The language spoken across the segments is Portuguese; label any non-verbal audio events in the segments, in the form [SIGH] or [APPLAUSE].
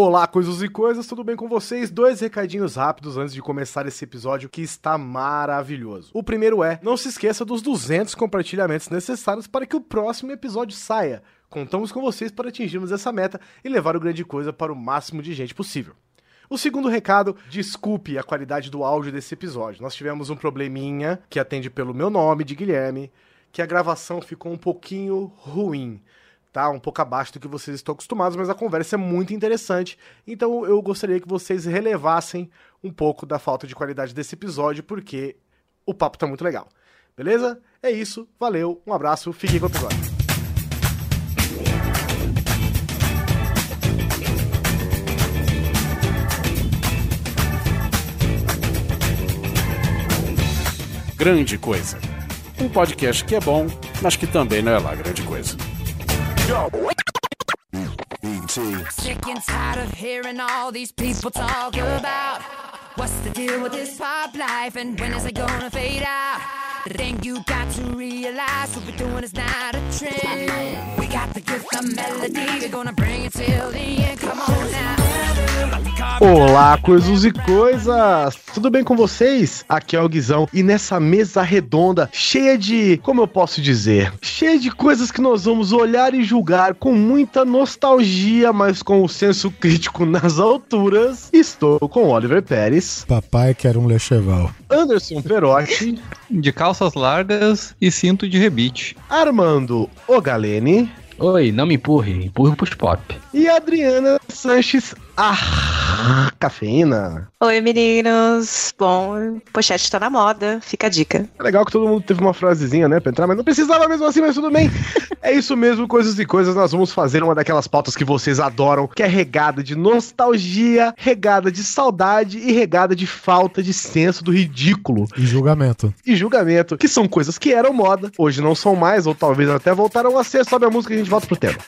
Olá, coisas e coisas, tudo bem com vocês? Dois recadinhos rápidos antes de começar esse episódio que está maravilhoso. O primeiro é: não se esqueça dos 200 compartilhamentos necessários para que o próximo episódio saia. Contamos com vocês para atingirmos essa meta e levar o grande coisa para o máximo de gente possível. O segundo recado, desculpe a qualidade do áudio desse episódio. Nós tivemos um probleminha que atende pelo meu nome de Guilherme, que a gravação ficou um pouquinho ruim tá? Um pouco abaixo do que vocês estão acostumados, mas a conversa é muito interessante. Então eu gostaria que vocês relevassem um pouco da falta de qualidade desse episódio, porque o papo tá muito legal. Beleza? É isso, valeu, um abraço, fiquem com o episódio. Grande Coisa. Um podcast que é bom, mas que também não é lá grande coisa. Sick and tired of hearing all these people talk about what's the deal with this pop life and when is it gonna fade out? The thing you got to realize what we're doing is not a trend. We got the gift of melody, we're gonna bring it till the end. Come on now. Olá, coisas e coisas! Tudo bem com vocês? Aqui é o Guizão e nessa mesa redonda, cheia de, como eu posso dizer, cheia de coisas que nós vamos olhar e julgar com muita nostalgia, mas com o senso crítico [LAUGHS] nas alturas, estou com Oliver Pérez, Papai quer um Lecheval. Anderson Perotti, De calças largas e cinto de rebite. Armando Ogalene Oi, não me empurre, empurre pros pop. e Adriana Sanches. Ah, cafeína! Oi, meninos. Bom, pochete tá na moda, fica a dica. É legal que todo mundo teve uma frasezinha, né, pra entrar, mas não precisava mesmo assim, mas tudo bem. [LAUGHS] é isso mesmo, coisas e coisas. Nós vamos fazer uma daquelas pautas que vocês adoram, que é regada de nostalgia, regada de saudade e regada de falta de senso do ridículo E julgamento. e julgamento, que são coisas que eram moda, hoje não são mais, ou talvez até voltaram a ser. Sobe a música e a gente volta pro tema.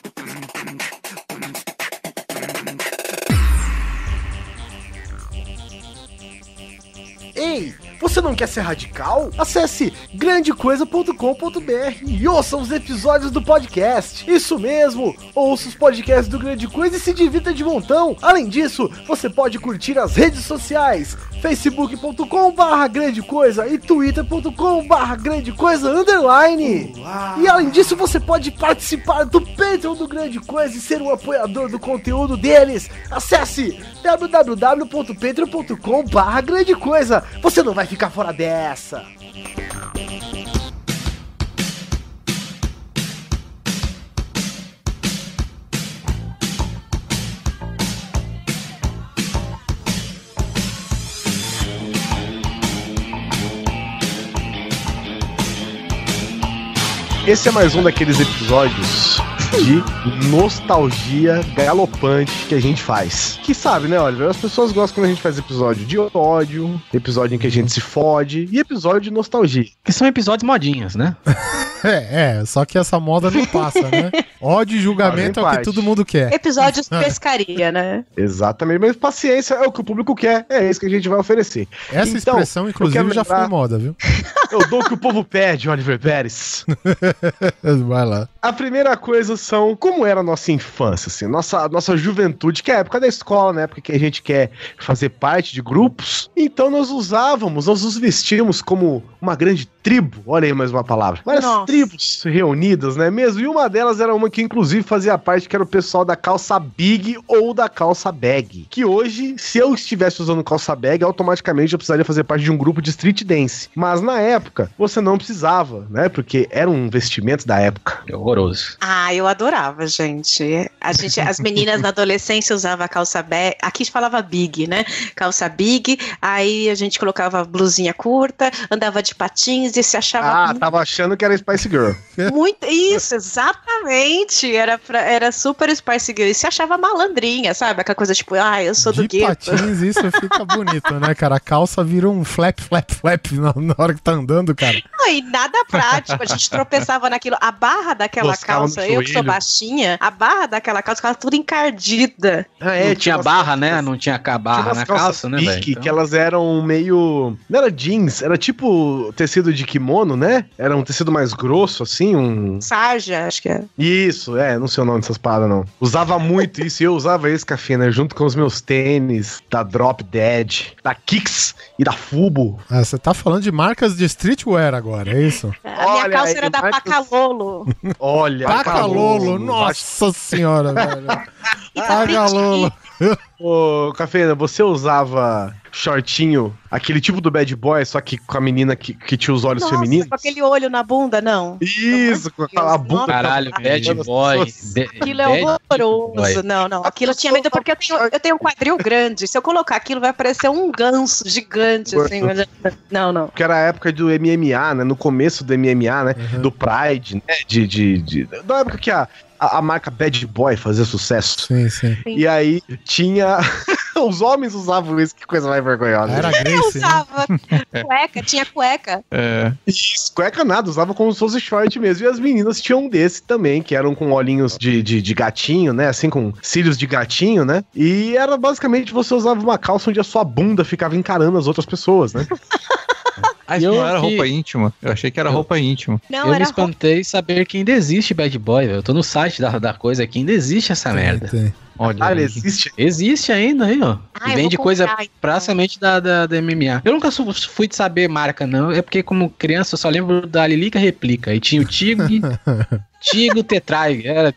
Ei, você não quer ser radical? Acesse grandecoisa.com.br e ouça os episódios do podcast. Isso mesmo, ouça os podcasts do Grande Coisa e se divirta de montão. Além disso, você pode curtir as redes sociais, facebook.com barra grande coisa e twitter.com barra grande coisa underline. E além disso, você pode participar do Patreon do Grande Coisa e ser um apoiador do conteúdo deles. Acesse www.patreon.com barra grande coisa. Você não vai ficar fora dessa. Esse é mais um daqueles episódios de nostalgia galopante que a gente faz. Que sabe, né, Oliver? As pessoas gostam quando a gente faz episódio de ódio, episódio em que a gente se fode e episódio de nostalgia. Que são episódios modinhas, né? [LAUGHS] É, é, só que essa moda não passa, né? [LAUGHS] Ódio e julgamento é o que todo mundo quer. Episódios de [LAUGHS] pescaria, né? Exatamente, mas paciência é o que o público quer, é isso que a gente vai oferecer. Essa Então, expressão, eu inclusive, já foi moda, viu? Eu dou o que o povo pede, Oliver Pérez. Vai lá. A primeira coisa são como era a nossa infância, assim, nossa, nossa juventude, que é a época da escola, na época que a gente quer fazer parte de grupos. Então nós usávamos, nós nos vestíamos como uma grande tribo, olha aí mais uma palavra. Várias Nossa. tribos reunidas, né mesmo? E uma delas era uma que inclusive fazia parte, que era o pessoal da calça big ou da calça bag. Que hoje, se eu estivesse usando calça bag, automaticamente eu precisaria fazer parte de um grupo de street dance. Mas na época, você não precisava, né? Porque era um vestimento da época. É horroroso. Ah, eu adorava, gente. A gente, as meninas na adolescência usavam calça bag, aqui falava big, né? Calça big, aí a gente colocava blusinha curta, andava de patins e se achava Ah, tava achando que era Spice Girl. [LAUGHS] muito isso, exatamente. Era pra- era super Spice Girl e se achava malandrinha, sabe? Aquela coisa tipo, ah, eu sou do De gueto. patins, isso fica [LAUGHS] bonito, né, cara? A calça vira um flap, flap, flap na, na hora que tá andando, cara. Não, e nada prático. A gente tropeçava naquilo. A barra daquela no calça, eu que sou joelho. baixinha, a barra daquela calça ficava tudo encardida. Ah, não tinha barra, calças- né? Não tinha Tinha barra na calça, né, velho? pique, que elas eram meio. Não era jeans, era tipo tecido de kimono, né? Era um tecido mais grosso, assim, um. Sarja, acho que é. Isso, é, não sei o nome dessas paradas, não. Usava muito isso e eu usava esse café, junto com os meus tênis da Drop Dead, da Kicks e da Fubo. Ah, você tá falando de marcas de streetwear agora, é isso? A minha Olha calça era da Marcos. Pacalolo. Olha, Pacalolo, nossa senhora, velho. [LAUGHS] Pacalolo. [LAUGHS] Ô, Cafeína, você usava shortinho, aquele tipo do bad boy, só que com a menina que, que tinha os olhos Nossa, femininos? com aquele olho na bunda, não. Isso, com aquela Deus, bunda. Caralho, bad boy. Aquilo é bad horroroso. boy. Não, não. Aquilo eu tinha medo porque eu tenho, eu tenho um quadril grande. Se eu colocar aquilo, vai parecer um ganso gigante, assim. Não, não. Que era a época do MMA, né? No começo do MMA, né? Uhum. Do Pride, né? De, de, de- Da época que a, a, a marca Bad Boy fazia sucesso. Sim, sim. Sim. E aí tinha. [LAUGHS] Os homens usavam isso, que coisa mais vergonhosa. Era Eu Grace, né? usava [LAUGHS] cueca, tinha cueca. É. Isso, cueca nada, usava como se fosse short mesmo. E as meninas tinham um desse também, que eram com olhinhos de, de, de gatinho, né? Assim, com cílios de gatinho, né? E era basicamente você usava uma calça onde a sua bunda ficava encarando as outras pessoas, né? [LAUGHS] Ah, isso Eu não era que- roupa íntima. Eu achei que era Eu- roupa íntima. Não, eu me era roupa. espantei saber que ainda existe Bad Boy, velho. Eu tô no site da, da coisa aqui, ainda existe essa merda. Tem. Olha Ah, existe. Existe ainda aí, ó. Ah, e vende coisa comprar, então. praticamente da, da, da MMA. Eu nunca fui de saber marca, não. É porque, como criança, eu só lembro da Lilica Replica. E tinha o Tigre, [LAUGHS] Tigre Tetrai. Era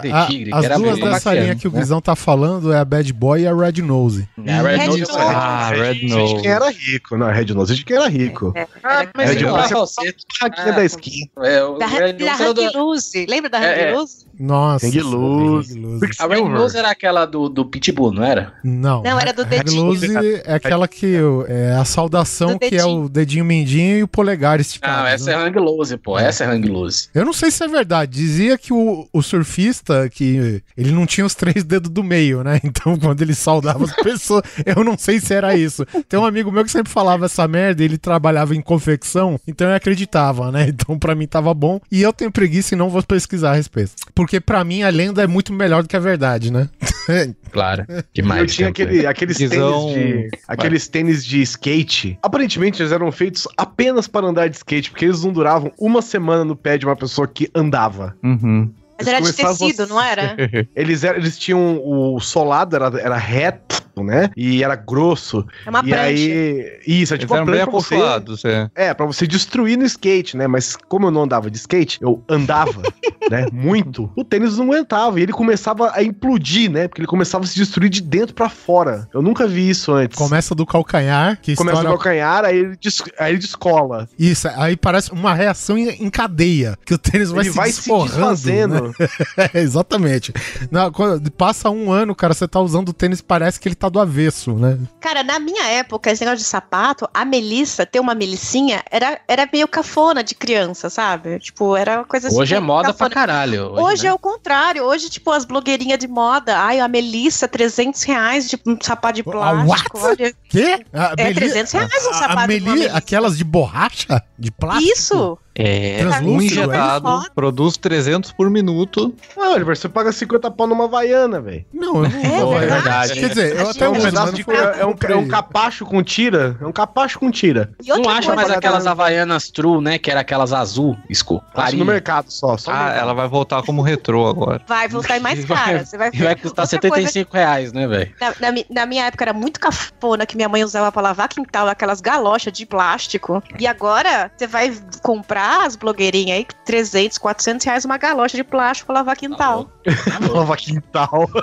De É, a- Tigre. as que era duas dessa linha que o né? Guizão tá falando é a Bad Boy e a Red Nose. É, a Red Red Nose Nose. foi- Ah, Red Gente, Nose. quem era rico. Não, Red Nose de quem era rico. É, Ah, mas Red ele Nose é Aqui Ah, da esquina. é, o Da, Red da Nose. Lembra da É, é. Loose? Nossa. Hang Loose. Hang Loose. A Red Nose era aquela do, do Pitbull, não era? Não. Não, era do Hang dedinho. Loose é aquela que é a saudação que é o dedinho mindinho e o polegar esticado. Não, essa né? é Hang Loose, pô. Essa é Hang Loose. Eu não sei se é verdade. Dizia que o, o surfista, que ele não tinha os três dedos do meio, né? [LAUGHS] Então, quando ele saudava as pessoas, [LAUGHS] eu não sei se era isso. Tem um amigo meu que sempre falava essa merda, e ele trabalhava em confecção, então eu acreditava, né? Então, pra mim tava bom. E eu tenho preguiça e não vou pesquisar a respeito. Porque pra mim a lenda é muito melhor do que a verdade, né? [LAUGHS] Claro. Demais. eu tinha aquele, aqueles, tênis de, aqueles tênis de skate. Aparentemente, eles eram feitos apenas para andar de skate, porque eles não duravam uma semana no pé de uma pessoa que andava. Uhum. Mas era de tecido, a- não era? [LAUGHS] Eles, eram, eles tinham o solado, era, era reto, né? E era grosso. É uma e prancha. aí. Isso, é Eles tipo uma eram bem prancha pra você. é. É, pra você destruir no skate, né? Mas como eu não andava de skate, eu andava, [LAUGHS] né? Muito. O tênis não aguentava e ele começava a implodir, né? Porque ele começava a se destruir de dentro pra fora. Eu nunca vi isso antes. Começa do calcanhar, que Começa no estoura... calcanhar, aí ele, des- aí ele descola. Isso, aí parece uma reação em, cadeia, que o tênis vai ele se vai se desforrando, desfazendo. né? [LAUGHS] É, exatamente. Na- quando passa um ano, cara, você tá usando o tênis, parece que ele tá do avesso, né? Cara, na minha época, esse negócio de sapato, a Melissa, ter uma Melicinha, era, era meio cafona de criança, sabe? Tipo, era uma coisa Hoje é moda cafona. pra caralho. Hoje, né? é o contrário. Hoje, tipo, as blogueirinhas de moda. Ai, a Melissa, 300 reais de um sapato de Ah, plástico. what? Olha. Quê? A É 300 reais um a- sapato A de Meli, Melissa. aquelas de borracha? De plástico? Isso! É, Translúcido, Um é injetado, foda. produz 300 por minuto. Não, Oliver, você paga 50 pau numa vaiana, velho. Não, eu não É vou. verdade. Quer dizer, eu até É um pedaço de. É um, é comprei. um capacho com tira. É um capacho com tira. E Não acha coisa, mais aquelas havaianas true, né? Que era aquelas azul, esco, Acho no mercado só. só no Ah, mercado. ela vai voltar como retrô agora. vai voltar em mais [LAUGHS] cara. Você vai E vai custar Outra coisa 75 reais, né, velho? Na, na na minha época era muito cafona que minha mãe usava pra lavar quintal, aquelas galochas de plástico. E agora você vai comprar as blogueirinhas aí, 300, 400 reais uma galocha de plástico lavar quintal. Nova quintal. [LAUGHS]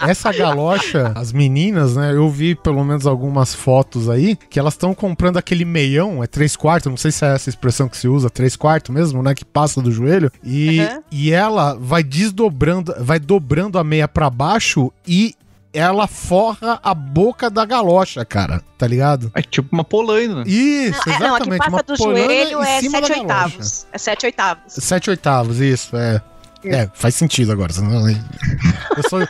Essa galocha, as meninas, né? Eu vi pelo menos algumas fotos aí que elas estão comprando aquele meião, é três quartos, não sei se é essa expressão que se usa, três quartos mesmo, né? Que passa do joelho. E, Uhum. e ela vai desdobrando, vai dobrando a meia pra baixo e ela forra a boca da galocha, cara. Tá ligado? É tipo uma polaina. Isso, Não, é, não, a que exatamente. passa uma do joelho é cima 7 da galocha. oitavos. É 7 oitavos. Sete oitavos, isso, é. É, faz sentido agora. senão- Eu sou...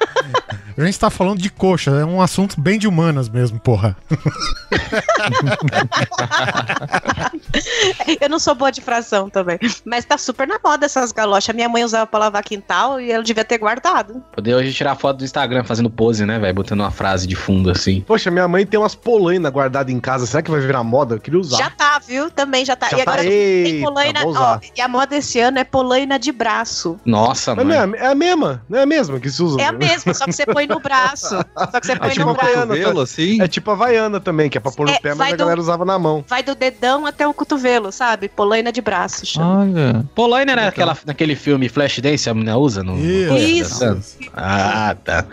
A gente tá falando de coxa, é um assunto bem de humanas mesmo, porra. [LAUGHS] Eu não sou boa de fração também. Mas tá super na moda essas galochas. Minha mãe usava pra lavar quintal e ela devia ter guardado. Poder hoje tirar foto do Instagram fazendo pose, né, velho? Botando uma frase de fundo assim. Poxa, minha mãe tem umas polainas guardadas em casa. Será que vai virar moda? Eu queria usar. Já tá, viu? Também já tá. Já e agora tá. tem Eita, polaina. vou Ó, e a moda esse ano é polaina de braço. Nossa, mano. é, é a mesma, não é a mesma que se usa. É a mesma, só que você põe no braço. Só que você põe tipo no uma braço. Cotovelo, assim? É tipo a Havaiana também, que é pra pôr no É, pé, mas a do- galera usava na mão. Vai do dedão até o cotovelo, sabe? Polaina de braço. chama. Olha. Polaina era aquela, naquele filme Flashdance, a menina usa no. no- Isso. Ah, tá.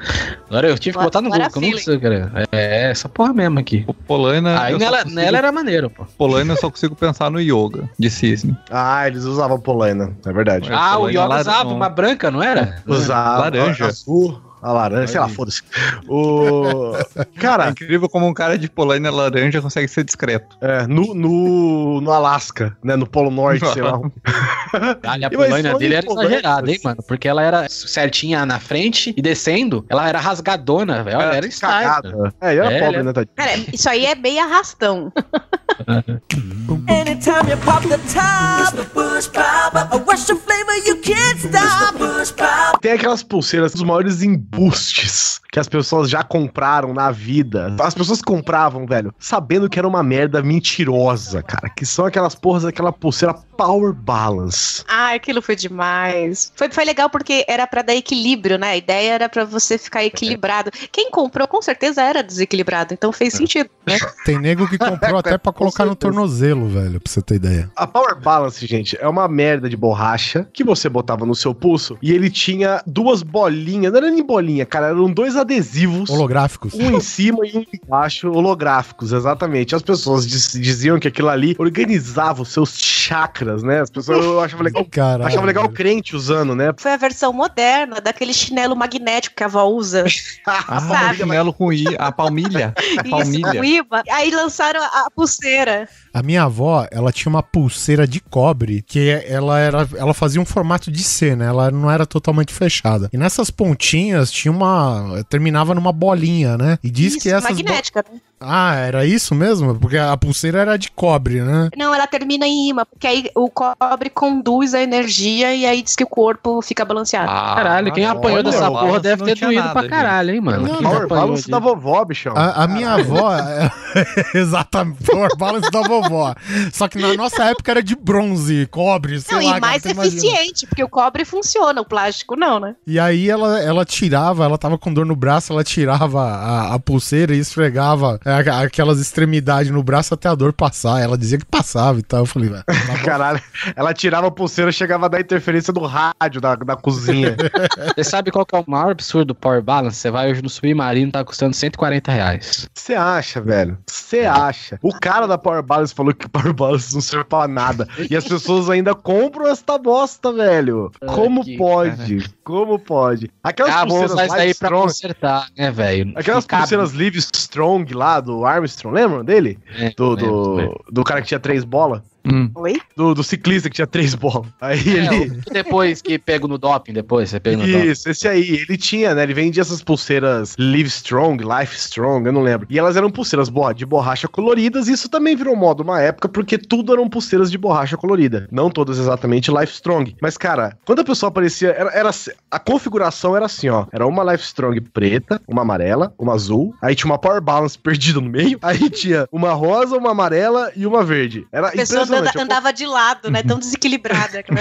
Agora eu tive que botar no Google, eu não sei, cara. É, essa porra mesmo aqui. O Polaina. Aí nela, consigo- nela era maneiro, pô. Polaina eu só consigo pensar no yoga de cisne. Ah, eles usavam polaina, é verdade. É, Ah, o Yoga usava uma branca, não era? Usava Laranja. azul, a laranja, sei lá, foda-se. O... [LAUGHS] É Cara, incrível como um cara de Polaina laranja consegue ser discreto. é, no, no, no Alasca, né, no Polo Norte, sei lá. [LAUGHS] Olha, a E, falando dele era exagerada, hein, mano? Porque ela era certinha na frente e descendo, ela era rasgadona, velho. Olha, era. Cagada. É, ele era É, pobre, né, Tadinho? Cara, isso aí é meio arrastão. [LAUGHS] Anytime you pop the top, it's the Bush Pop. A flavor you can't stop. Bush Pop. Tem aquelas pulseiras dos maiores embustes que as pessoas já compraram na vida. As pessoas compravam, velho, sabendo que era uma merda mentirosa, cara. Que são aquelas porras daquela pulseira Power Balance. Ah, aquilo foi demais. Foi, foi legal porque era pra dar equilíbrio, né? A ideia era pra você ficar equilibrado. Quem comprou com certeza era desequilibrado, então fez sentido, né? Tem nego que comprou [LAUGHS] até pra colocar no tornozelo, velho, pra você ter ideia. A Power Balance, gente, é uma merda de borracha que você botava no seu pulso e ele tinha duas bolinhas, não era nem bolinha, cara, eram dois adesivos. Holográficos. Um em cima e um embaixo, holográficos, exatamente. As pessoas diz- diziam que aquilo ali organizava os seus chakras, né? As pessoas eu achava legal, Caralho. achava legal o crente usando, né? Foi a versão moderna daquele chinelo magnético que a avó usa. [LAUGHS] Ah, Sabe? chinelo com I, a palmilha. A [LAUGHS] Isso, palmilha. o IBA. Aí lançaram a, a pulseira. A minha avó, ela tinha uma pulseira de cobre que ela era, ela fazia um formato de C, né? Ela não era totalmente fechada. E nessas pontinhas tinha uma, terminava numa bolinha, né? E diz que Isso, essas bo- magnética. né? Ah, era isso mesmo? Porque a pulseira era de cobre, né? Não, ela termina em imã, porque aí o cobre conduz a energia e aí diz que o corpo fica balanceado. Ah, Caralho, quem apanhou olha, dessa porra deve ter doído nada, pra caralho, hein, mano? Não, Power Balance de- da vovó, bichão. A, a minha avó. [LAUGHS] Exatamente, Power Balance da vovó. Só que na nossa época era de bronze, cobre, sei Não, lá. e mais imagina. eficiente, porque o cobre funciona, o plástico não, né? E aí ela, ela tirava, ela tava com dor no braço, ela tirava a, a pulseira e esfregava é, aquelas extremidades no braço até a dor passar. Ela dizia que passava e tal. Eu falei, velho. Caralho, ela tirava a pulseira chegava a dar interferência do rádio da, da cozinha. [LAUGHS] Você sabe qual que é o maior absurdo do Power Balance? Você vai hoje no Submarino, tá custando 140 reais. Você acha, velho? Você acha? O cara da Power Balance falou que [LAUGHS] Power Balance não serve pra nada. E as pessoas ainda compram esta bosta, velho. Como que pode? Como pode? Aquelas Ah, vou pulseiras usar isso Live daí pra Strong, consertar, né, velho? aquelas pulseiras Live Strong lá do Armstrong, lembram dele? É, Do, do, do cara que tinha três bolas? Hum. Oi? Do, do ciclista que tinha três bolas. Aí É, ele. depois que pego no doping, depois você pega no doping. Isso, esse aí, ele tinha, né? Ele vendia essas pulseiras Live Strong, Life Strong, eu não lembro. E elas eram pulseiras de borracha coloridas, e isso também virou moda uma época, porque tudo eram pulseiras de borracha colorida. Não todas exatamente Life Strong. Mas, cara, quando a pessoa aparecia, era, era assim- a configuração era assim, ó. Era uma Life Strong preta, uma amarela, uma azul, aí tinha uma Power Balance [LAUGHS] perdida no meio, aí tinha uma rosa, uma amarela e uma verde. Era A pessoa anda- impressionante. Eu- andava de lado, né? Tão desequilibrada. [LAUGHS]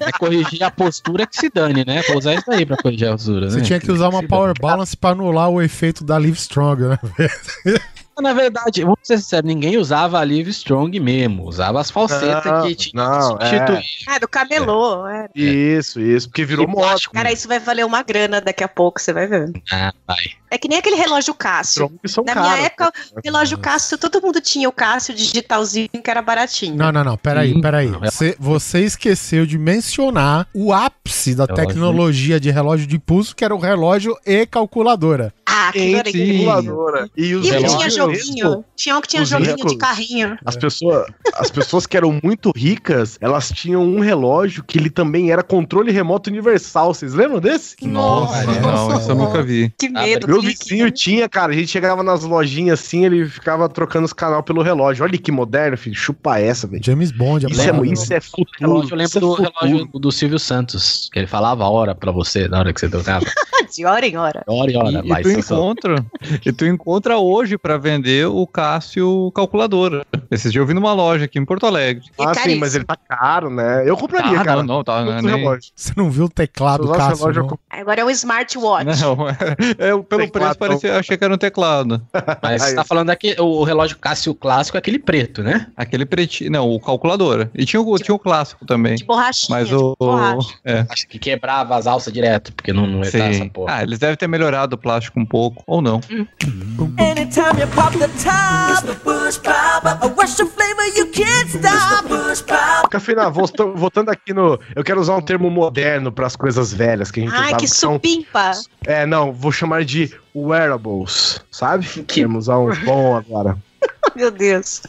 É corrigir a postura que se dane, né? Vou usar isso aí pra corrigir a postura, Você né? tinha que usar uma Power. Balance pra anular o efeito da Live Strong, né? [LAUGHS] Na verdade, vamos ser sinceros, ninguém usava a Live Strong mesmo. Usava as falsetas Não, que tinha não, substituir. Ah, do camelô. é. Isso, isso, porque virou moda. Cara, isso vai valer uma grana daqui a pouco, você vai ver. Ah, vai. É que nem aquele relógio Cássio. Na minha época, o relógio Cássio, todo mundo tinha o Cássio digitalzinho que era baratinho. Não, não, não, peraí, peraí. Você, você esqueceu de mencionar o ápice da Relógio. tecnologia de relógio de pulso, que era o relógio e calculadora. Ah, incrível. calculadora. E os E o que tinha joguinho? Tinha um que tinha Os joguinho ricos. de carrinho. As pessoas, as pessoas que eram muito ricas, elas tinham um relógio que ele também era controle remoto universal. Vocês lembram desse? Nossa, não, isso eu nunca vi. Que medo. Meu vizinho tinha, cara. A gente chegava nas lojinhas assim, ele ficava trocando os canal pelo relógio. Olha que moderno, filho. Chupa essa, velho. James Bond, Isso, lembro. é, isso é futuro. Relógio, eu lembro é do futuro. relógio do Silvio Santos, que ele falava a hora pra você na hora que você tocava. [LAUGHS] De hora em hora. Hora e hora, E, e vai, Encontra, e tu encontra hoje pra vender o Cássio calculadora. Esses dias eu vi numa loja aqui em Porto Alegre. Ah, sim, mas ele tá caro, né? Eu compraria, Ah, cara. não, não, tá, não, é Outro nem- relógio. Você não viu o teclado usasse Cássio, relógio, eu não? comp- Agora é um smartwatch. Não, é, é, pelo Teclado, preço parecia, achei que era um teclado. [LAUGHS] Mas você tá falando aqui, o relógio Cássio clássico é aquele preto, né? Aquele pretinho, não, o calculadora. E tinha o, tinha o clássico também. De borrachinha. Mas de o. borracha. É, Acho que quebrava as alças direto, porque não, não essa porra. Ah, eles devem ter melhorado o plástico um pouco, ou não. Anytime you pop the top, the push pop, a rush of flavor you can't stop. Push pop. Cafeína, voltando, aqui no. Eu quero usar um termo moderno pras coisas velhas que a gente Ai, usava. que são- supimpa. É, não, vou chamar de wearables, sabe? Queremos usar um bom agora. [LAUGHS] Meu Deus.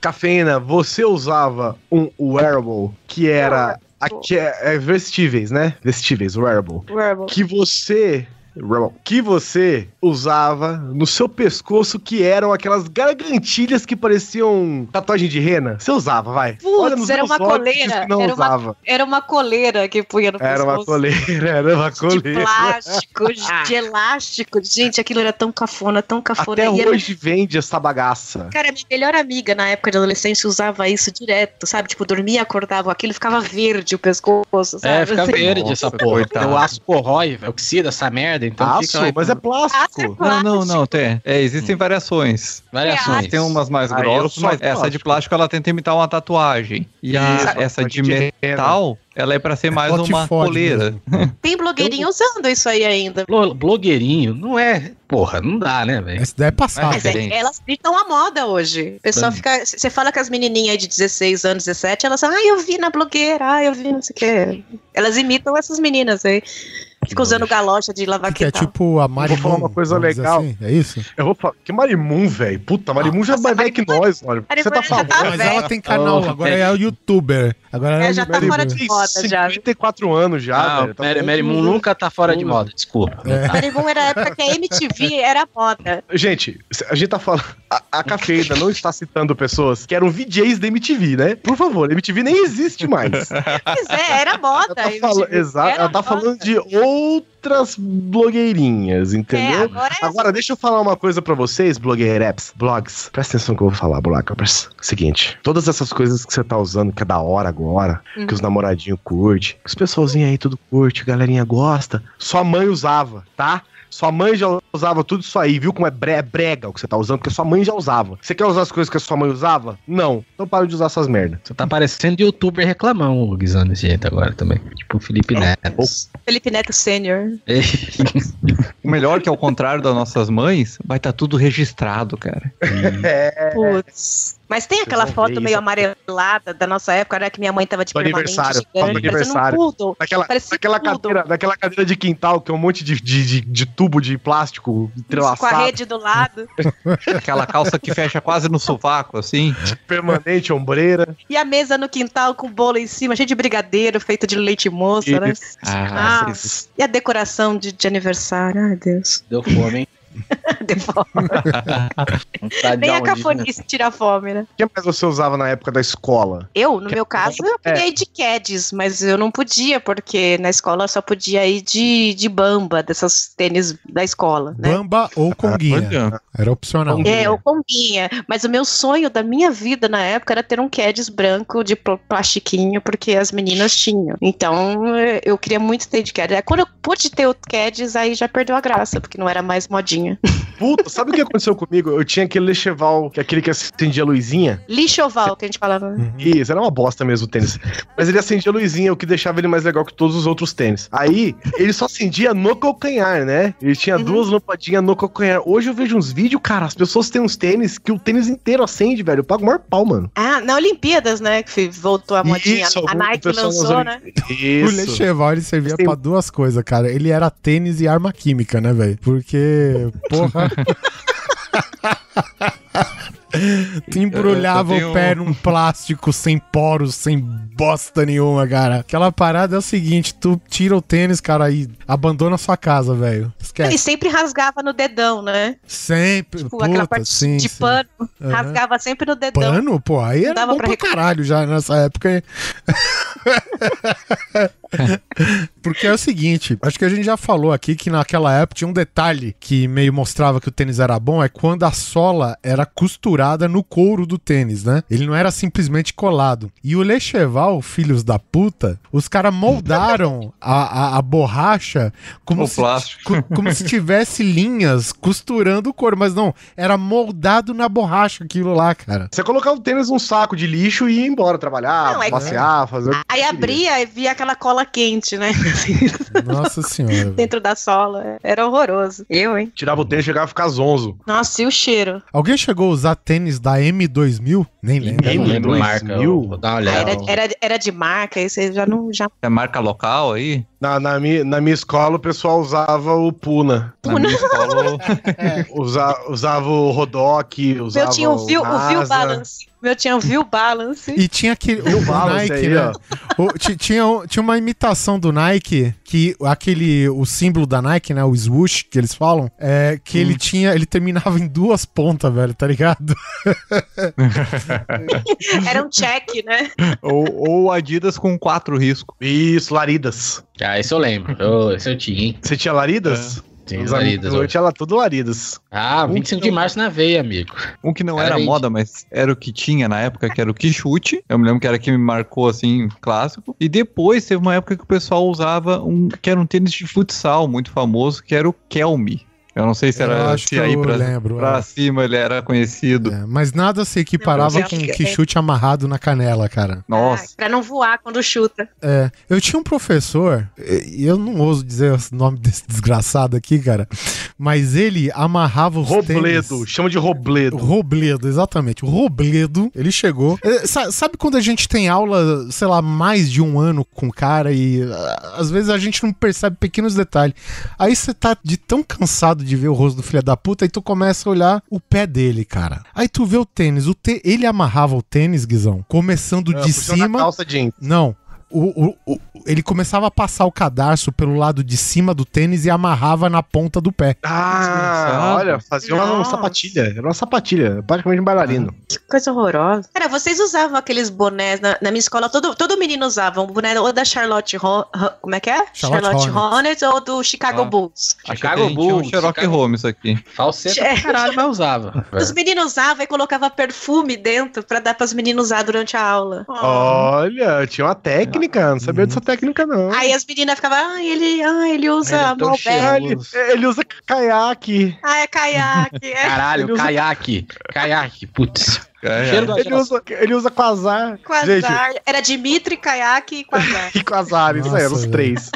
Cafeína, você usava um wearable que era. Aqui é, é vestíveis, né? Vestíveis, wearable. Wearable. Que você. Wearable, Que você usava no seu pescoço, que eram aquelas gargantilhas que pareciam tatuagem de rena. Você usava, vai. Putz, era uma coleira, Não era uma- usava. Era uma coleira que punha no Era uma pescoço. coleira, era uma De coleira. plástico, [LAUGHS] de elástico. Gente, aquilo era tão cafona, tão cafona. Até E era- hoje vende essa bagaça. Cara, minha melhor amiga na época de adolescência usava isso direto, sabe? Tipo, dormia, acordava aquilo, ficava verde o pescoço, sabe? É, fica Assim. verde Nossa, essa porra. coitado. O aço corrói, oxida essa merda, então Aço, fica mas é Aço é plástico. Não, não, não, tem. É, existem variações. variações. Tem umas mais Ah, grossas, mas essa de plástico. plástico ela tenta imitar uma tatuagem. E a- Isso, essa de metal, ela é pra ser mais uma coleira. Tem blogueirinho usando isso aí ainda. Blo- Blogueirinho, não é. Porra, não dá, né, velho? Essa daí é passado. Mas é, elas estão à moda hoje. O pessoal fica. Você fala com as menininhas aí de 16 anos, 17, elas falam, ah, eu vi na blogueira, ah, eu vi não sei o quê. Elas imitam essas meninas aí. Ficam usando galocha de lavar Que é quintal. tipo a Marimun. falar uma coisa legal. assim, é isso? Eu vou falar. Que Marimun, velho. Puta, Marimun já é mais velho que nós, olha. Você tá Marimun já falando? tá Mas ela tem canal, Oh, agora é o youtuber. Agora É, é, já tá youtuber. fora de Tem moda já. 54 anos já, Ah, velho. Tá Mary, falando Mary que Moon não- nunca tá fora de moda, desculpa. É. [LAUGHS] Marimun era a época que a MTV era moda. Gente, a gente tá falando. A, a cafeína não está citando pessoas que eram VJs da MTV, né? Por favor, a MTV nem existe mais. Pois é, era moda. Ela tá, fala- exato, ela tá falando de outras blogueirinhas, É, entendeu? agora é Agora, deixa eu falar uma coisa pra vocês, blogueireps, blogs. Presta atenção no que eu vou falar, bloggers. Seguinte, todas essas coisas que você tá usando, que é da hora agora, que os namoradinhos curte, que os pessoalzinhos aí tudo curte, a galerinha gosta, sua mãe usava, tá? Sua mãe já usava tudo isso aí, viu como é é brega o que você tá usando, porque sua mãe já usava. Você quer usar as coisas que a sua mãe usava? Não. Então para de usar essas merdas. Você tá parecendo youtuber reclamão, o Guizão, desse jeito agora também. Tipo o Felipe Neto. Felipe Neto Sênior. [LAUGHS] O melhor que ao contrário das nossas mães, vai estar tudo registrado, cara. [LAUGHS] É. Putz. Mas tem aquela foto meio isso. amarelada da nossa época, né? Que minha mãe tava de permanente aniversário, gigante, do aniversário. um poodle. Daquela, daquela, cadeira, daquela cadeira de quintal que é um monte de, de, de, de tubo de plástico Com a entrelaçado, rede do lado. [LAUGHS] Aquela calça que fecha quase no sovaco, assim. permanente, ombreira. E a mesa no quintal com o bolo em cima, cheio de brigadeiro, feito de leite moça, né? Ah, Ah, e a decoração de, de aniversário, ai Deus. Deu fome, hein? [LAUGHS] Deu fome. [LAUGHS] Vontade de Nem a né? cafonice tira a fome, né? O que mais você usava na época da escola? Eu, no meu caso, eu É. queria ir de Keds, mas eu não podia, porque na escola eu só podia ir de, de bamba, dessas tênis da escola, né? Bamba ou Conguinha. Olha. Era opcional. É, o combinha. Mas o meu sonho da minha vida na época era ter um Keds branco de pl- plastiquinho, porque as meninas tinham. Então eh, eu queria muito ter de Keds. Quando eu pude ter o Keds, aí já perdeu a graça, porque não era mais modinha. [LAUGHS] Puta, sabe o que aconteceu comigo? Eu tinha aquele lecheval, que é aquele que acendia a luzinha. Lixoval, que a gente falava. Uhum. Isso, era uma bosta mesmo o tênis. Mas ele acendia a luzinha, o que deixava ele mais legal que todos os outros tênis. Aí, ele só acendia no calcanhar, né? Ele tinha duas lampadinhas no calcanhar. Hoje eu vejo uns vídeos, cara, as pessoas têm uns tênis que o tênis inteiro acende, velho. Eu pago o maior pau, mano. Ah, na Olimpíadas, né? Que voltou a modinha. Isso, a o Nike lançou, né? O Isso. Lecheval, ele servia Tem- pra duas coisas, cara. Ele era tênis e arma química, né, velho? Porque, porra... [LAUGHS] Tu embrulhava Eu- eu o pé tenho- num plástico sem poros, sem bosta nenhuma, cara. Aquela parada é o seguinte: tu tira o tênis, cara, e abandona a sua casa, velho. Ele sempre rasgava no dedão, né? Sempre. Tipo, aquela Puta, parte sim, de sim. pano. Aham. Rasgava sempre no dedão. Pano? Pô, aí era Dava bom pra pra caralho já nessa época. [LAUGHS] [LAUGHS] Porque é o seguinte, acho que a gente já falou aqui que naquela época tinha um detalhe que meio mostrava que o tênis era bom, é quando a sola era costurada no couro do tênis, né? Ele não era simplesmente colado. E o Lecheval, filhos da puta, os caras moldaram a, a, a borracha como O se, co- como se tivesse linhas costurando o couro, mas não, era moldado na borracha aquilo lá, cara. Você colocava o tênis num saco de lixo e ia embora trabalhar, Não, é- passear, fazer Aí abria e via aquela cola quente, né? [LAUGHS] Nossa senhora. Dentro da sola. Era horroroso. Eu, hein? Tirava o tênis e chegava a ficar zonzo. Nossa, e o cheiro? Alguém chegou a usar tênis da M2000? Nem lembro. Eu não lembro a M2000? marca. eu Vou dar uma Ah, olhada. era, era, era de marca, aí você já não. Já... É marca local aí? Na, na, minha, na minha escola, o pessoal usava o Puna. Na minha escola, [LAUGHS] Usa, usava o Rodoc, O usava meu tinha o View, o View Rasa. Balance. O meu tinha o View Balance. E tinha aquele o, Nike, aí, né? O- ti- tinha, tinha uma imitação do Nike que aquele o símbolo da Nike, né, o swoosh que eles falam, é que Hum. ele tinha, ele terminava em duas pontas, velho, tá ligado? [LAUGHS] Era um check, né? ou, ou Adidas com quatro riscos. Isso, Laridas. Ah, esse eu lembro. Eu- esse eu tinha, hein? Você tinha Laridas? Tinha Os eu tinha lá tudo Laridas. Ah, 25 de março na veia, amigo. Um que não era vende. moda, mas era o que tinha na época, que era o Quixute. Eu me lembro que era que me marcou, assim, clássico. E depois teve uma época que o pessoal usava um que era um tênis de futsal muito famoso, que era o Kelme. Eu não sei se Eu era acho se que aí eu pra, lembro, pra é. cima ele era conhecido. É, mas nada se equiparava Não, com eu um que- que chute amarrado na canela, cara. Nossa. Ah, pra não voar quando chuta. É, eu tinha um professor, e eu não ouso dizer o nome desse desgraçado aqui, cara, mas ele amarrava os Robledo, tênis... chama de Robledo. Robledo, exatamente. O Robledo, ele chegou. É, sa- sabe quando a gente tem aula, sei lá, mais de um ano com o cara e ah, às vezes a gente não percebe pequenos detalhes. Aí você tá de tão cansado de ver o rosto do filho da puta e tu começa a olhar o pé dele, cara. Aí tu vê o tênis. O tê- Ele amarrava o tênis, Guizão, começando Ah, de cima. calça jeans. Não. O, o- o- ele começava a passar o cadarço pelo lado de cima do tênis e amarrava na ponta do pé. Ah, olha, fazia uma, uma Nossa. sapatilha. Era uma sapatilha, praticamente um bailarino. Que coisa horrorosa. Cara, vocês usavam aqueles bonés na, na minha escola, todo, todo menino usava um boné ou da Charlotte Ho Ho- como é que é? Charlotte Hornets ou do Chicago Ah. Bulls. Chicago um Bulls, Sherlock Chicago- Holmes aqui. Falseta É. caralho, mas usava. [LAUGHS] Os meninos usavam e colocava perfume dentro pra dar pras meninas usar durante a aula. Olha, tinha uma técnica, não sabia dessa técnica, não. Aí as meninas ficavam, ah, ele, ah, ele usa Ele é ele, ele usa caiaque. Ah, é caiaque. [LAUGHS] É. Caralho, Ele usa- caiaque. Caiaque, putz. É, da Ele usa, ele usa quasar. Gente, Quasar. Era Dimitri, caiaque e quasar. [LAUGHS] e quasar, isso aí, eram os três.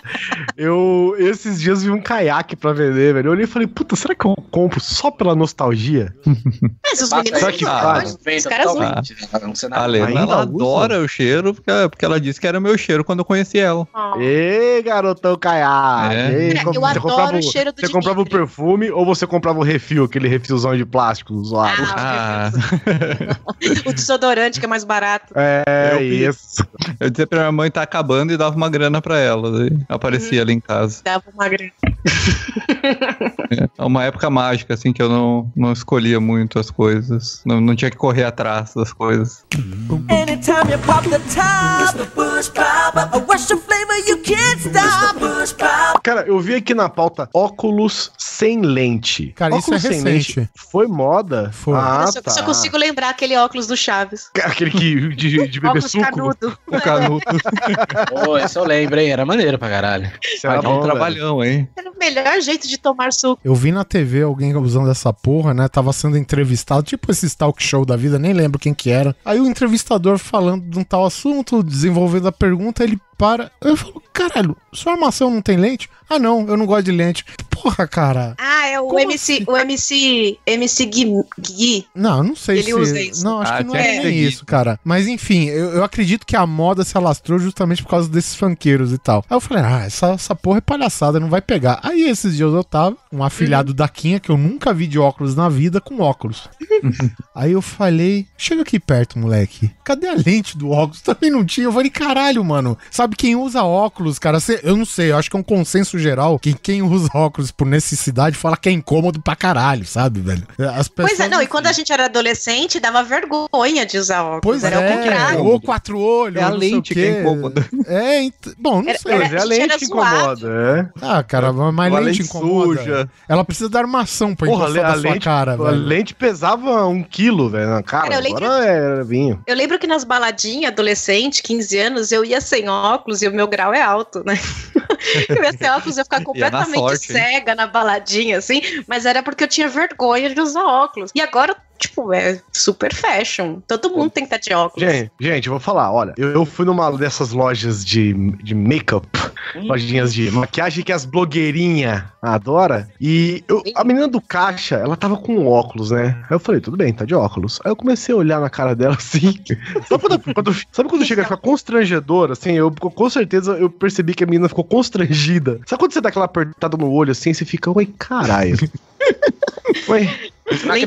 Eu, esses dias vi um caiaque pra vender, velho. Eu olhei e falei, puta, será que eu compro só pela nostalgia? [LAUGHS] Mas os meninos Será que usam, os caras usam. né? Um A Lena, ela usa? adora o cheiro, porque, porque ela disse que era meu cheiro quando eu conheci ela. Ó. Ê, garotão caiaque. É. Ei, É, eu você adoro comprava o cheiro do Você comprava o Dimitri. perfume ou você comprava o refil, aquele refilzão de plástico zoado? Ah, Ah, [LAUGHS] [LAUGHS] o desodorante que é mais barato. É, Eu vi. isso. eu dizia pra minha mãe tá acabando e dava uma grana pra ela. Daí aparecia ali em casa. Dava uma grana. [LAUGHS] É uma época mágica, assim, que eu não, não escolhia muito as coisas. Não, não tinha que correr atrás das coisas. Anytime you pop the top, the bush pop, a rush of flavor you can't stop. Bush. Cara, eu vi aqui na pauta óculos sem lente. Cara, isso óculos é sem recente. lente foi moda? Foi. Ah, eu só, tá. só consigo lembrar aquele óculos do Chaves. [LAUGHS] Aquele que, de, de beber óculos suco. canudo. O canuto Pô, [LAUGHS] esse eu lembro, hein? Era maneiro pra caralho. Isso era um bom, velho. trabalhão, hein? Era o melhor jeito de tomar suco. Eu vi na TV alguém usando essa porra, né? Tava sendo entrevistado, tipo esse talk show da vida, nem lembro quem que era. Aí o entrevistador falando de um tal assunto, desenvolvendo a pergunta, ele para. Eu falo, caralho, sua armação não tem lente? Ah, não, eu não gosto de lente. Porra, cara. Ah, é o Como MC, assim? o MC, MC Gui, Gui. Não, eu não sei Ele se. usa isso. Não, acho Ah, que não é seguir. isso, cara. Mas enfim, eu, eu acredito que a moda se alastrou justamente por causa desses funkeiros e tal. Aí eu falei, ah, essa, essa porra é palhaçada, não vai pegar. Aí esses dias eu tava, um afilhado da Quinha, que eu nunca vi de óculos na vida, com óculos. [LAUGHS] Aí eu falei, chega aqui perto, moleque. Cadê a lente do óculos? [LAUGHS] Também não tinha. Eu falei, caralho, mano. Sabe quem usa óculos, cara? Cê- eu não sei, eu acho que é um consenso geral que quem usa [LAUGHS] óculos por necessidade fala que é incômodo pra caralho, sabe, velho? As pessoas Pois é, não, e quando a gente era adolescente, dava vergonha de usar óculos. Pois era é, o contrário. ou quatro olhos, É a não sei o lente que é incômoda. É, ent- bom, não Era- sei. era- Mas é a a lente que incomoda, é. Ah, cara, mas Uma lente lente incomoda. suja. Ela precisa da armação pra Porra, encostar a sua lente, cara, a velho. lente pesava um quilo, velho, na cara. Cara, eu lembro- Agora é vinho. Eu lembro que nas baladinhas, adolescente, 15 anos, eu ia sem óculos e o meu grau é alto, né? [LAUGHS] eu ia sem óculos eu ficar Ia na completamente sorte, hein? cega na baladinha, assim, mas era porque eu tinha vergonha de usar óculos. E agora, tipo, é super fashion. Todo mundo tem que estar de óculos. Gente, gente, eu vou falar, olha, eu, fui numa dessas lojas de, de make-up, lojinhas de maquiagem que as blogueirinhas adoram, e eu- a menina do caixa, ela tava com óculos, né? Aí eu falei, tudo bem, tá de óculos. Aí eu comecei a olhar na cara dela [LAUGHS] assim, sabe quando, quando- sabe quando chega a ficar constrangedor, assim, eu com certeza eu percebi que a menina ficou constrangida. Sabe quando você dá aquela apertada no olho assim, você fica, oi, caralho. [LAUGHS] Oi. Não de né,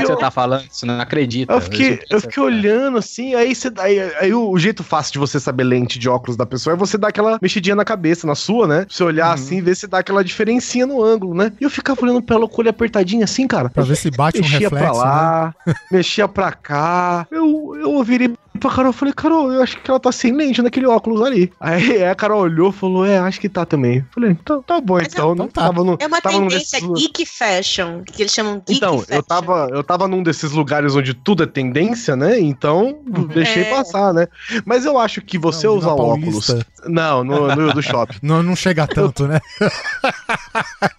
que você tá falando? Você não acredita. Eu fiquei, eu fiquei olhando assim, aí você aí, aí o, o jeito fácil de você saber lente de óculos da pessoa é você dar aquela mexidinha na cabeça, na sua, né? Você olhar assim e ver se dá aquela diferencinha no ângulo, né? E eu ficava olhando pra ela com o olho apertadinho assim, cara. Pra ver se bate um mexia reflexo, pra lá, mexia pra cá. Eu, eu virei pra Carol e falei, Carol, eu acho que ela tá sem lente naquele óculos ali. Aí a Carol olhou e falou, é, acho que tá também. Eu Falei, então tá bom, Mas então. então tá. Tava no, É uma tendência desses- geek fashion, que eles chamam geek então, fashion. Eu tava, eu tava num desses lugares onde tudo é tendência, né? Então, deixei É. passar, né? Mas eu acho que você Não, usar óculos. Não, no, no do shopping. Não, não chega tanto, né?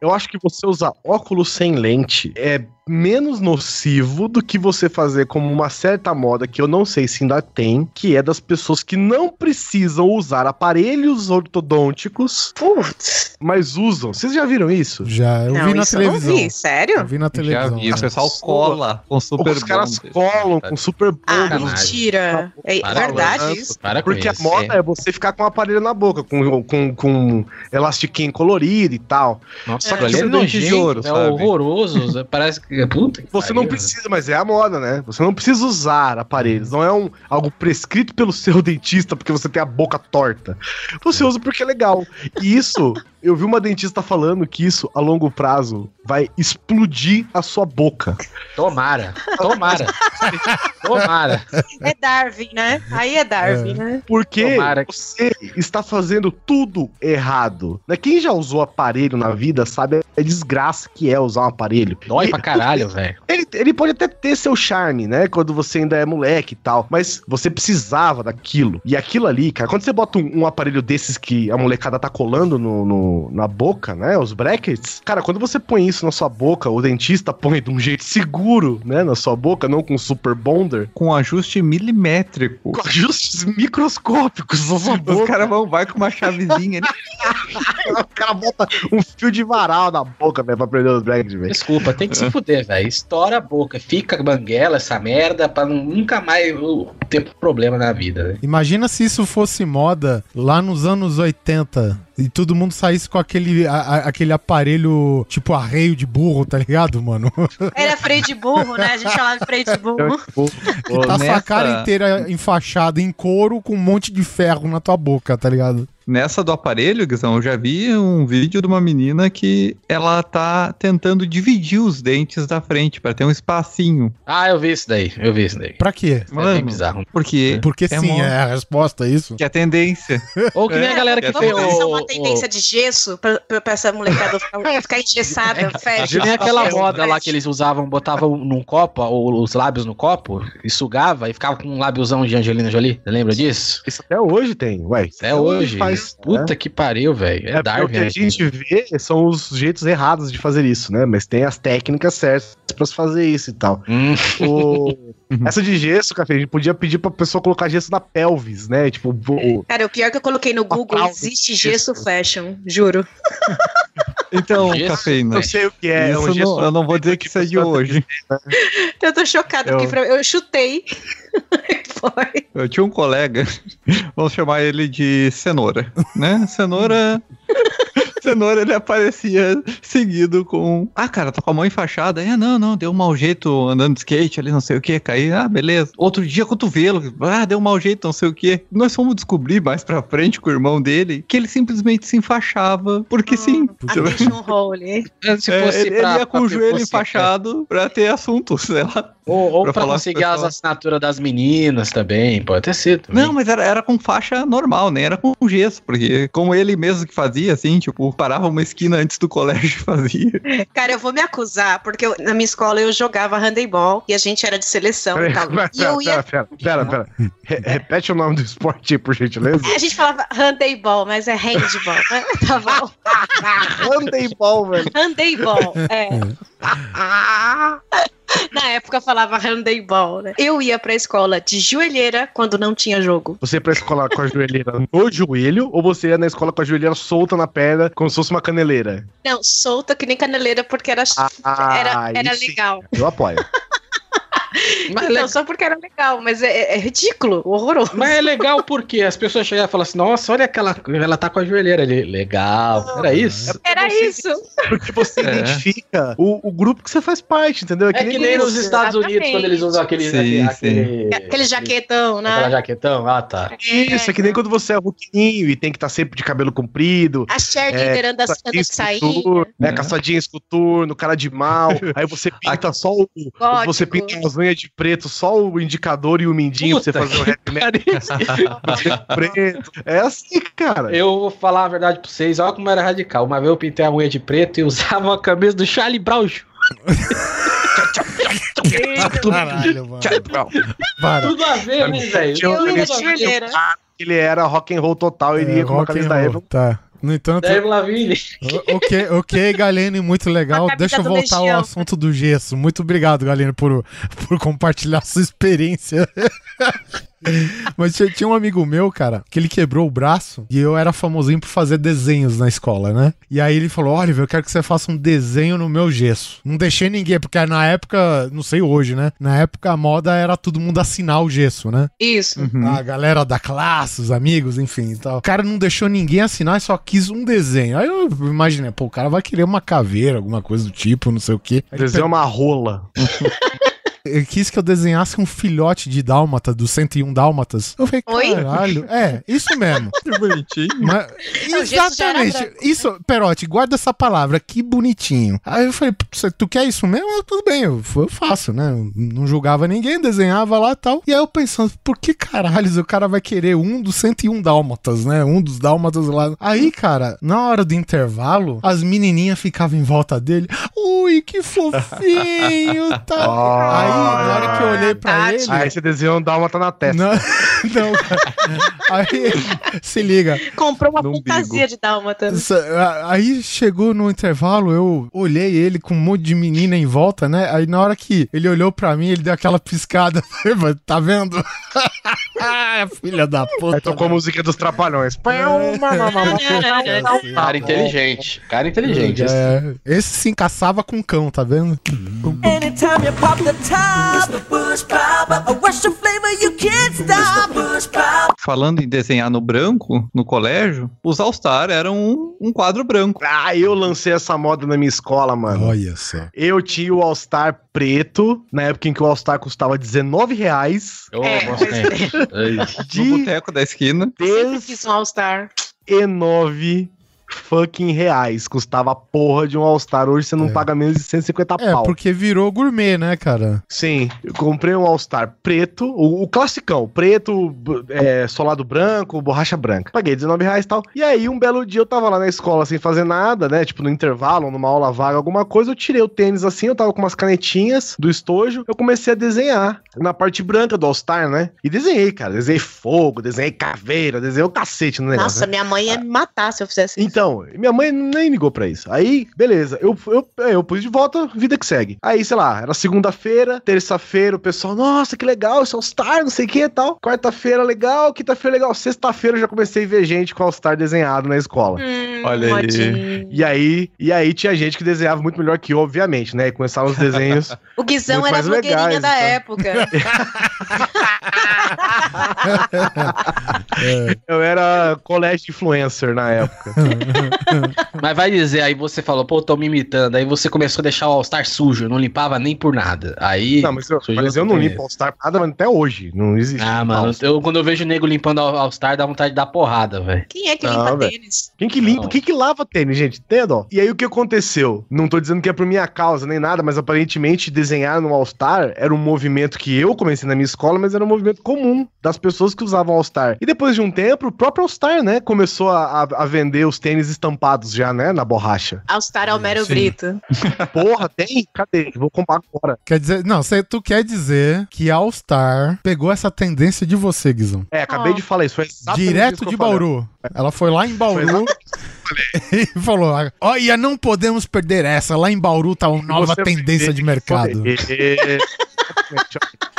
Eu acho que você usar óculos sem lente é menos nocivo do que você fazer como uma certa moda que eu não sei se ainda tem, que é das pessoas que não precisam usar aparelhos ortodônticos, Putz, mas usam. Vocês já viram isso? Já, eu não, vi na isso eu não televisão. vi, Eu sério? vi na Já televisão. vi, o né? pessoal cola com super Os caras bonder. colam com super Ah, bonder. Sacanagem. mentira. É verdade isso? Porque a moda é você ficar com o aparelho na boca, com, com, com elastiquinho colorido e tal. Nossa, Só que é você dente de ouro, é sabe? horroroso. [LAUGHS] Parece que. Puta que Você não precisa, mas é a moda, né? Você não precisa usar aparelhos. Não é um, algo prescrito pelo [LAUGHS] seu dentista porque você tem a boca torta. Você usa porque é legal. E isso, eu vi uma dentista falando que isso, a longo prazo, vai explodir a sua boca. Tomara, tomara. tomara. É Darwin, né? Aí é Darwin, né? Porque Tomara você está fazendo tudo errado. Né? Quem já usou aparelho na vida sabe a desgraça que é usar um aparelho. Dói E- pra caralho, velho. Ele, ele pode até ter seu charme, né? Quando você ainda é moleque e tal. Mas você precisava daquilo. E aquilo ali, cara, quando você bota um, um aparelho desses que a molecada tá colando no, no- na boca, né? Os brackets. Cara, quando você põe isso na sua boca, o dentista põe de um jeito seguro, né? Na sua boca, não com super bonder. Com ajuste milimétrico. Com ajustes microscópicos na sua Os boca. caras vão, vai com uma chavezinha ali. [LAUGHS] o cara bota um fio de varal na boca, velho, pra prender os brackets, velho. Desculpa, tem que se fuder, velho. Estoura a boca, fica banguela essa merda pra nu- nunca mais ter problema na vida, né? Imagina se isso fosse moda lá nos anos 80 e todo mundo saísse com aquele, a- a- aquele aparelho tipo arreio de burro, tá ligado, mano? [LAUGHS] Era freio de burro, né? A gente chamava de freio de burro. Que tá sua nessa- cara inteira enfaixada em couro com um monte de ferro na tua boca, tá ligado? Nessa do aparelho, Guizão, eu já vi um vídeo de uma menina que ela tá tentando dividir os dentes da frente pra ter um espacinho. Ah, eu vi isso daí, eu vi isso daí. Pra quê? É bem Mano, bizarro. Porque Porque é sim, é a resposta, é isso? que é tendência. [LAUGHS] Ou que nem a galera que É, fez Vamos uma tendência de gesso pra, pra, essa molecada ficar, [LAUGHS] engessada, o, fecha. que nem aquela moda lá que eles usavam, botavam num copo, o- os lábios no copo, e sugava e ficava com um lábiozão de Angelina Jolie. Você lembra disso? Isso até hoje tem, ué. Até hoje. Faz. né? Puta que pariu, velho. É, É Darwin. o que a né? gente vê são os jeitos errados de fazer isso, né? Mas tem as técnicas certas pra se fazer isso e tal. Hum, O- [LAUGHS] Essa de gesso, café, a gente podia pedir pra pessoa colocar gesso na pelvis, né? Tipo, o- Cara, o pior é que eu coloquei no Google, existe gesso fashion, juro. [LAUGHS] Então, Gesso? cafeína. eu sei o que é. Isso um não- eu não vou dizer que isso é de hoje. Eu tô chocada, Eu- porque pra- eu chutei. [LAUGHS] Foi. Eu tinha um colega, [LAUGHS] vamos chamar ele de Cenoura, né? Cenoura. Cenoura, ele aparecia seguido com. Ah, cara, tá com a mão enfaixada. É, não, não, deu um mau jeito andando de skate ali, não sei o que, caí. Ah, beleza. Outro dia, cotovelo. Ah, deu um mau jeito, não sei o que. Nós fomos descobrir mais pra frente com o irmão dele que ele simplesmente se enfaixava, porque sim. Attention hole. se É, fosse ele, ele pra- ia com o joelho fosse- enfaixado pra ter assunto, [LAUGHS] sei lá. Ou, ou pra pra, conseguir as assinaturas das meninas também, pode ter sido. também. Não, mas era, era com faixa normal, nem era com gesso, porque como ele mesmo que fazia, assim, tipo, parava uma esquina antes do colégio e fazia. Cara, eu vou me acusar, porque eu- na minha escola eu jogava handebol e a gente era de seleção e tal. [LAUGHS] Pera, E eu ia. pera, pera, pera. Re- repete o nome do esporte aí, por gentileza. A gente falava handebol, mas é handball. né? [LAUGHS] Tá bom. Handebol, velho. Handebol, é. [LAUGHS] Na época eu falava handebol, né? Eu ia pra escola de joelheira quando não tinha jogo. Você ia pra escola com a joelheira no joelho ou você ia na escola com a joelheira solta na perna, como se fosse uma caneleira? Não, solta que nem caneleira porque era, Ah, era, era legal. Eu apoio. [LAUGHS] Mas, é Não, le- só porque era legal, mas é, é ridículo, horroroso. mas é legal porque as pessoas chegavam e falavam assim: nossa, olha aquela. Ela tá com a joelheira ali. Legal. Era isso? Era Você- isso. Porque você [LAUGHS] É. identifica o, o grupo que você faz parte, entendeu? É que nem quando nos você- Estados Unidos, Exatamente. quando eles usam aquele. Sim, aquele, Aquele jaquetão, Aquela né? jaquetão. Ah, tá. Isso, é que nem quando você é roquinho e tem que estar sempre de cabelo comprido. A cheerleader anda, anda caçadinha saindo. escultor, né? É. Caçadinha escoturno, cara de mal. [LAUGHS] aí você pinta só o. Gótico. Você pinta as unhas de preto, só o indicador e o mindinho Puta pra você fazer o rap metal [LAUGHS] preto. É assim, cara. Eu vou falar a verdade pra vocês, olha como era radical. Uma vez eu pintei a unha de preto e usava uma camisa do Charlie Brown. Jr. Caralho, mano. Para. Tudo a ver, né, velho? Eu ia ele era rock and roll total, ele É, ia com uma rock camisa and da. Tá. No entanto, Dave Lavigne. o- ok, ok, Galene, muito legal. Deixa eu voltar ao assunto do gesso. Muito obrigado, Galene, por, por compartilhar sua experiência. [LAUGHS] Mas tinha, tinha um amigo meu, cara, que ele quebrou o braço e eu era famosinho por fazer desenhos na escola, né? E aí ele falou: Oliver, eu quero que você faça um desenho no meu gesso. Não deixei ninguém, porque na época, não sei hoje, né? Na época a moda era todo mundo assinar o gesso, né? Isso. Uhum. A galera da classe, os amigos, enfim e tal. O cara não deixou ninguém assinar, só quis um desenho. Aí eu imaginei, pô, o cara vai querer uma caveira, alguma coisa do tipo, não sei o quê. Aí ele Desenhar uma rola. [LAUGHS] ele quis que eu desenhasse um filhote de dálmata, dos 101 dálmatas. Eu falei, Oi? caralho. É, isso mesmo. [LAUGHS] Que bonitinho. Mas- exatamente. branco. Isso, Perote, guarda essa palavra, que bonitinho. Aí eu falei, "Cê- tu quer isso mesmo? Ah, tudo bem, eu, eu faço, né? Eu não julgava ninguém, desenhava lá e tal. E aí eu pensando, por que caralhos o cara vai querer um dos 101 dálmatas, né? Um dos dálmatas lá. Aí, cara, na hora do intervalo, as menininhas ficavam em volta dele. Ui, que fofinho, tal. [LAUGHS] Aí, na hora que eu olhei pra ele... Aí você desenhou um dálmata na testa. Não, não, cara. Aí, se liga. Comprou uma No fantasia de dálmata. Aí chegou no intervalo, eu olhei ele com um monte de menina em volta, né? Aí na hora que ele olhou pra mim, ele deu aquela piscada. tá vendo? Ah, Filha da puta. Aí tocou a música dos trapalhões. Cara inteligente. Cara inteligente. É, esse se encaçava com cão, tá vendo? Anytime you pop the top, the bush pop, a Russian flavor you can't stop. Bush pop. Falando em desenhar no branco, no colégio, os All-Star eram um, um quadro branco. Ah, eu lancei essa moda na minha escola, mano. Olha só. Eu tinha o All-Star preto, na época em que o All-Star custava 19 reais. Eu É, gostei. [LAUGHS] Ai. No De boteco da esquina. Sempre quis um All-Star. 19 fucking reais. Custava a porra de um All-Star. Hoje você não É. paga menos de 150 É, pau. porque virou gourmet, né, cara? Sim, eu comprei um All-Star preto, o, o classicão, preto, é, solado branco, borracha branca. Paguei 19 reais e tal. E aí, um belo dia, eu tava lá na escola sem fazer nada, né? Tipo, no intervalo, numa aula vaga, alguma coisa. Eu tirei o tênis assim, eu tava com umas canetinhas do estojo. Eu comecei a desenhar na parte branca do All-Star, né? E desenhei, cara. Desenhei fogo, desenhei caveira, desenhei o cacete no negócio. Nossa, né? minha mãe ia me matar se eu fizesse isso. Então, minha mãe nem ligou pra isso. Aí, beleza, eu, eu, eu pus de volta, vida que segue. Aí, sei lá, era segunda-feira, terça-feira, o pessoal, nossa, que legal, esse All-Star, não sei o que e tal. Quarta-feira, legal, quinta-feira, legal. Sexta-feira eu já comecei a ver gente com All-Star desenhado na escola. Hum, Olha aí. E aí, e aí tinha gente que desenhava muito melhor que eu, obviamente, né? E começaram os desenhos. [LAUGHS] O Guizão era a mais blogueirinha legais, da então. época. [LAUGHS] eu era colégio influencer na época. [LAUGHS] [LAUGHS] Mas vai dizer, aí você falou, pô, tô me imitando. Aí você começou a deixar o All-Star sujo, não limpava nem por nada. Aí. Não, mas eu, mas eu não limpo All-Star nada mas até hoje. Não existe. Ah, mano, eu, quando eu vejo o nego limpando o All-Star, dá vontade de dar porrada, velho. Quem é que Não, limpa tênis? Quem que limpa, Não. quem que lava tênis, gente? Dó. E aí o que aconteceu? Não tô dizendo que é por minha causa nem nada, mas aparentemente desenhar no All-Star era um movimento que eu comecei na minha escola, mas era um movimento comum das pessoas que usavam All-Star. E depois de um tempo, o próprio All-Star, né, começou a, a- a vender os tênis estampados já, né, na borracha. All-Star Almero Sim. Brito. Porra, tem? Cadê? Vou comprar agora. Quer dizer, não, cê, tu quer dizer que All Star pegou essa tendência de você, Guizão. É, acabei Oh. de falar isso. Foi Direto de. Bauru. Ela foi lá em Bauru [LAUGHS] e falou: Olha, não podemos perder essa. Lá em Bauru tá uma nova Você- tendência de mercado. [LAUGHS]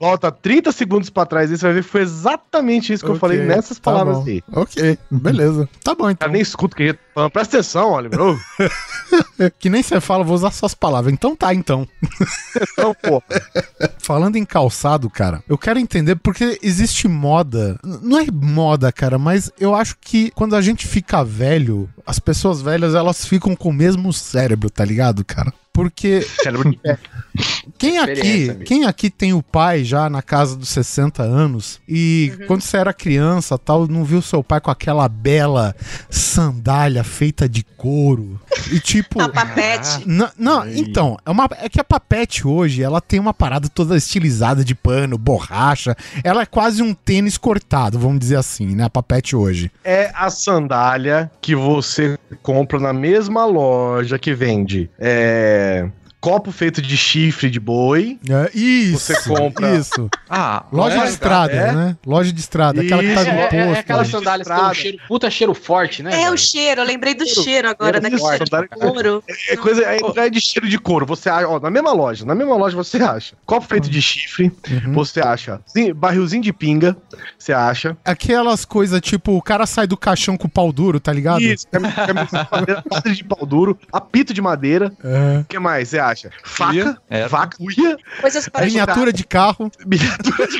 Volta 30 segundos pra trás e você vai ver que foi exatamente isso que eu Ok, falei nessas tá palavras bom. aí. Ok, beleza. Tá bom, então. cara nem escuta o que a gente tá falando. Presta atenção, Oliver. [LAUGHS] Que nem você fala, vou usar suas palavras. Então tá, então. Não, pô. Falando em calçado, cara, eu quero entender porque existe moda. Não é moda, cara, mas eu acho que quando a gente fica velho, as pessoas velhas elas ficam com o mesmo cérebro, tá ligado, cara? Porque [LAUGHS] quem aqui, amigo. quem aqui tem o pai já na casa dos 60 anos e quando você era criança, tal, não viu seu pai com aquela bela sandália feita de couro e tipo A papete. Não, não, então, é, uma, é que a Papete hoje, ela tem uma parada toda estilizada de pano, borracha. Ela é quase um tênis cortado, vamos dizer assim, né? A Papete hoje. É a sandália que você compra na mesma loja que vende é, Yeah. Copo feito de chifre de boi. É, isso. Você compra- Isso. Ah, Loja é, de estrada, é? né? Loja de estrada, aquela que tá no É, é, é posto. aquela né? sandália que tem um Estrada. cheiro, puta cheiro forte, né? É velho? o cheiro, eu lembrei do cheiro agora, É daquele isso, cheiro sandália de couro. É coisa, é, é de cheiro de couro. Você acha, ó, na mesma loja, na mesma loja você acha copo feito de chifre, Uhum. você acha sim, barrilzinho de pinga, você acha. Aquelas coisas tipo, o cara sai do caixão com o pau duro, tá ligado? Isso, cam- camisa de madeira, de pau duro, apito de madeira. É. O que mais você acha? Faca, Cuia, era. vaca, cuia, Coisas para Miniatura de carro. [LAUGHS] miniatura de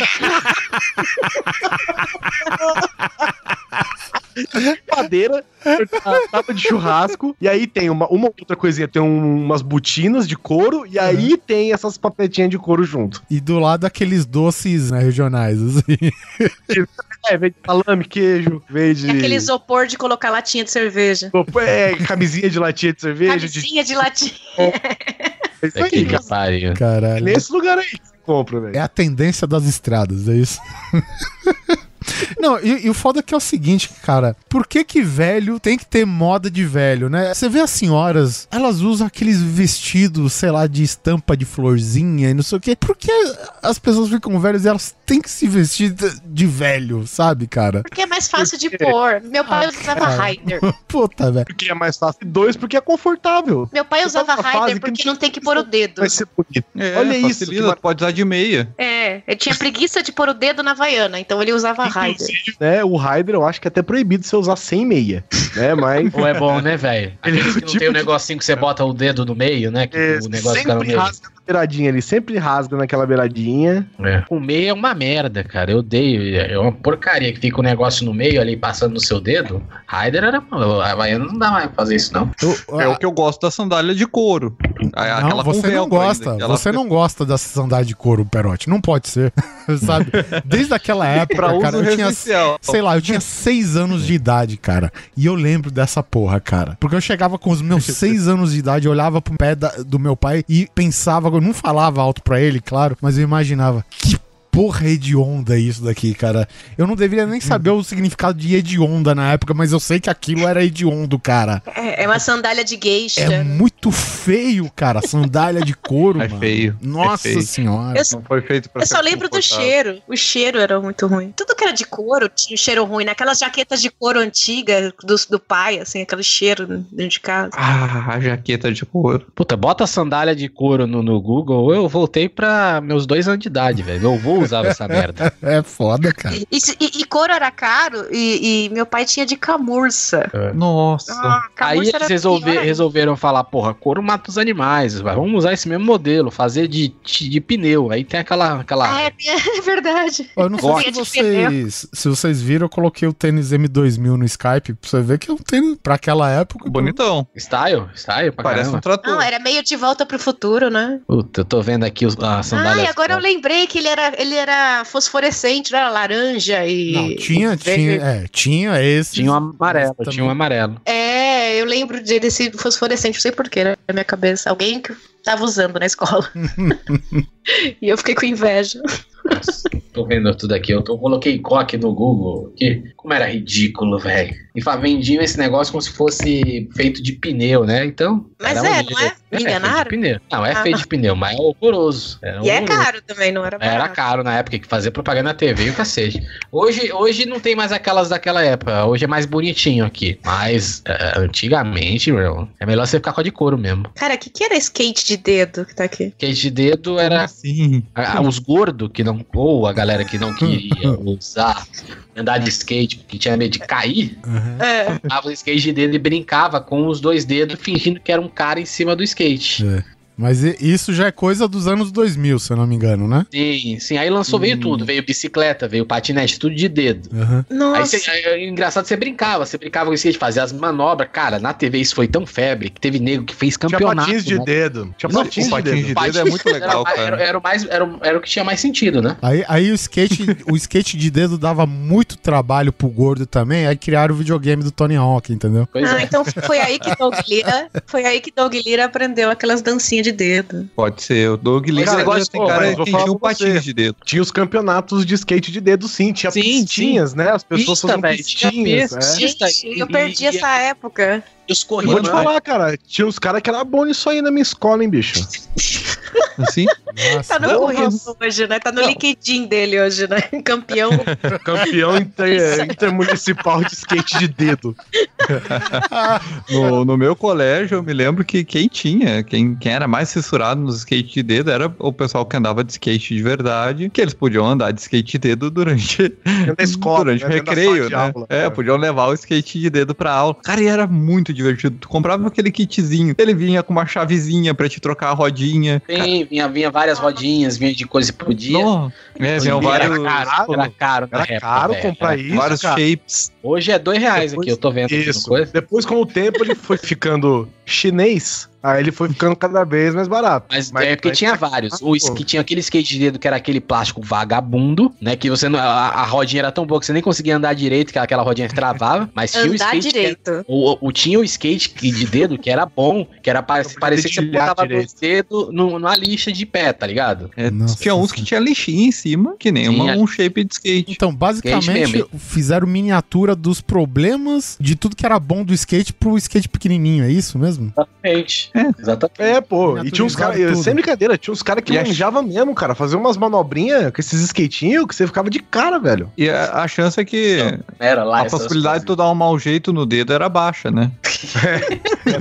[LAUGHS] madeira, tapa de churrasco, e aí tem uma, uma outra coisinha, tem um- umas botinas de couro, e aí tem essas papetinhas de couro junto. E do lado aqueles doces né, regionais, assim. [LAUGHS] É, vem de salame, queijo, vem de... É aquele isopor de colocar latinha de cerveja. É, camisinha de latinha de cerveja, de... Camisinha de latinha. É É que aí, me cara. pariu. Caralho. Nesse lugar aí que você compra, velho. É a tendência das estradas, é isso. [LAUGHS] Não, e, e o foda é que é o seguinte, cara. Por que que velho tem que ter moda de velho, né? Você vê as senhoras, elas usam aqueles vestidos, sei lá, de estampa de florzinha e não sei o quê. Por que as pessoas ficam velhas e elas têm que se vestir de, de velho, sabe, cara? Porque é mais fácil de pôr. Meu pai usava cara. Raider. [LAUGHS] Puta, velho. Porque é mais fácil. Dois, porque é confortável. Meu pai usava Raider que porque não não tem que pôr o dedo. Vai ser bonito. É, Olha isso, facilita, que pode usar de meia. É, eu tinha preguiça de pôr o dedo na Havaiana, então ele usava Raider. Né, o Raider eu acho que é até proibido você usar sem meia, né, mas... [LAUGHS] Ou é bom, né, velho? [LAUGHS] Ele é o não tipo tem o de- negocinho que você bota o dedo no meio, né? Que É, o negócio fica no meio. rasga beiradinha ali, sempre rasga naquela beiradinha. É. O meio é uma merda, cara. Eu odeio. É uma porcaria que fica o negócio no meio ali passando no seu dedo. Raider era. A Havaiana não dá mais pra fazer isso, não. Eu- É o que eu gosto da sandália de couro. Não, aquela com você não gosta. ainda, Você não gosta da sandália de couro, Perote. Não pode ser. [LAUGHS] Sabe? Desde aquela época, Pra uso cara, eu tinha, sei lá, eu tinha seis anos de idade, cara. E eu lembro dessa porra, cara. Porque eu chegava com os meus [LAUGHS] seis anos de idade, olhava pro pé da- do meu pai e pensava, eu não falava alto pra ele, claro, mas eu imaginava, que porra hedionda isso daqui, cara. Eu não deveria nem saber o significado de hedionda na época, mas eu sei que aquilo era hediondo, cara. É, é uma sandália de geisha. É muito feio, cara. Sandália de couro, [LAUGHS] É mano. feio, é Nossa feio. senhora. Eu, Não foi feito pra eu só lembro do cheiro. O cheiro era muito ruim. Tudo que era de couro tinha um cheiro ruim. Naquelas jaquetas de couro antiga do, do pai, assim, aquele cheiro dentro de casa. Ah, a jaqueta de couro. Puta, bota sandália de couro no, no Google. Eu voltei pra meus dois anos de idade, velho. Eu vou usar essa merda. [LAUGHS] É foda, cara. E, e- e couro era caro e, e meu pai tinha de camurça. Nossa. Ah, Aí camurça eles resolve- pior ainda. resolveram falar, porra, couro mata os animais, vamos usar esse mesmo modelo, fazer de, de, de pneu. Aí tem aquela. aquela... É, é verdade. Eu não sei Gosto se vocês, se vocês viram, eu coloquei o tênis M2000 no Skype pra você ver que é um tênis pra aquela época. Bonitão. Style? Style pra Parece caramba. um trator. Não, era meio de volta pro futuro, né? Puta, eu tô vendo aqui os- a sandália. Ah, e agora eu lembrei que ele era, ele era fosforescente, não era laranja e. Não, tinha, tinha, é, tinha esse. Tinha um amarelo, tinha um amarelo. É, eu lembro de- desse fosforescente, não sei porquê, né, na minha cabeça. Alguém que tava usando na escola. [LAUGHS] e eu fiquei com inveja. Tô vendo tudo aqui. Eu, tô- eu coloquei coque no Google. Que, como era ridículo, velho. E vendiam esse negócio como se fosse feito de pneu, né? Então. Mas era é, não é? Me feito de enganaram? pneu. Não, é Ah. feito de pneu, mas é horroroso. Era E é horroroso. caro também, não era Era barato. caro na época que fazia propaganda na TV e o cacete. Hoje, hoje não tem mais aquelas daquela época. Hoje é mais bonitinho aqui. Mas é, antigamente, meu, é melhor você ficar com a de couro mesmo. Cara, o que, que era skate de dedo que tá aqui? Porque de dedo era Sim. a- a- os gordos que não. Ou a galera que não [LAUGHS] queria usar, andar de skate porque tinha medo de cair, Uhum. É. dava o skate de dedo e brincava com os dois dedos, fingindo que era um cara em cima do skate. Mas isso já é coisa dos anos 2000, se eu não me engano, né? Sim, sim. Aí lançou, veio Hum. tudo. Veio bicicleta, veio patinete, tudo de dedo. Uhum. Aí, Nossa. cê, aí, é engraçado, você brincava, você brincava com o skate, fazia as manobras. Cara, na TV isso foi tão febre que teve nego que fez Tinha campeonato. patins de né? dedo. Tinha Não, patins o de patins dedo. de dedo é muito [LAUGHS] legal, era, era, cara. era o mais, era, o- era o que tinha mais sentido, né? Aí, aí o skate, [LAUGHS] o skate de dedo dava muito trabalho pro gordo também, aí criaram o videogame do Tony Hawk, entendeu? Pois Ah, é. então foi aí que Doug [LAUGHS] Lira, foi aí que Doug Lira aprendeu aquelas dancinhas de dedo. Pode ser. O Doug Lee Esse já negócio- tem Pô, cara mas vou que tinha um patins de dedo. Tinha os campeonatos de skate de dedo, sim. Tinha Sim, pistinhas, né? As pessoas Pista, faziam pistinhas. pista. é. Pista Gente, e- eu perdi e- essa época. E os Eu Vou te falar, cara, tinha uns caras que era bom nisso aí na minha escola, hein, bicho? [LAUGHS] Assim? Tá no Nossa. currículo hoje, né? Tá no LinkedIn dele hoje, né? [LAUGHS] Campeão. Campeão inter- [LAUGHS] intermunicipal de skate de dedo. [LAUGHS] No, no meu colégio, eu me lembro que quem tinha, quem, quem era mais censurado nos skate de dedo era o pessoal que andava de skate de verdade, que eles podiam andar de skate de dedo durante, escola, durante né? o recreio, né? aula. é, podiam levar o skate de dedo pra aula. Cara, e era muito divertido. Tu comprava aquele kitzinho, ele vinha com uma chavezinha pra te trocar a rodinha. Sim, vinha, vinha várias rodinhas, vinha de coisa que podia. Nossa, é, vinham Era vários, caro, era caro Era época, caro velho. comprar Era- isso, vários cara. shapes. Hoje é dois reais Depois- aqui, eu tô vendo Isso. coisa. Depois, com o tempo, ele foi ficando chinês. Aí ele foi ficando cada vez mais barato. Mas, é porque tinha vários. O que tinha aquele skate de dedo que era aquele plástico vagabundo, né? Que você não, a, a rodinha era tão boa que você nem conseguia andar direito, que aquela rodinha travava. Mas tinha o skate. que era- direito. o, o- tinha o skate que- de dedo que era bom, que era parecia que você botava direito. dois dedos no- numa lixa de pé, tá ligado? É, Nossa tinha uns que tinha lixinha em cima, que nem uma- um shape de skate. Então, basicamente, fizeram miniatura dos problemas de tudo que era bom do skate pro skate pequenininho, é isso mesmo? Exatamente. É. [LAUGHS] Exatamente. É, pô. E tinha uns caras. Sem brincadeira, tinha uns caras que E a- manjavam mesmo, cara. Fazer umas manobrinhas com esses skatinhos que você ficava de cara, velho. E a, a chance é que Era lá. a possibilidade de tu dar um mau jeito no dedo era baixa, né? [LAUGHS]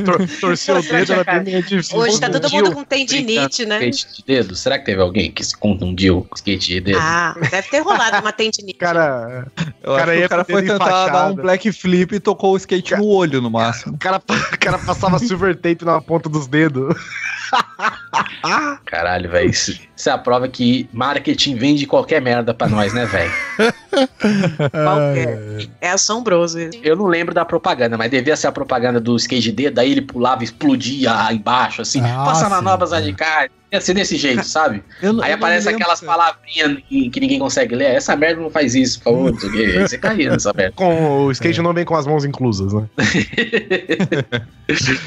Tor torcer o dedo era bem meio difícil. Hoje tá todo mundo com tendinite, né? Skate de dedo? Será que teve alguém que se confundiu com skate de dedo? Ah, deve ter rolado uma tendinite. Cara, Eu Cara, acho que ia o cara foi tentar dar um black flip e tocou o skate no olho no máximo. [LAUGHS] o cara, o cara passava silver tape na ponta dos dedos. [LAUGHS] Caralho, velho. Isso, isso é a prova que marketing vende qualquer merda pra nós, né, velho? [LAUGHS] Qualquer. É assombroso isso. Eu não lembro da propaganda, mas devia ser a propaganda do skate D, daí ele pulava e explodia embaixo, assim, Ah, passa na sim, novas é. Ia ser desse jeito, sabe? [LAUGHS] Não- Aí aparece lembro, aquelas palavrinhas que que ninguém consegue ler. Essa merda não faz isso, por favor. Aí você caía nessa merda. [LAUGHS] Com o skate não vem com as mãos inclusas, né? [LAUGHS]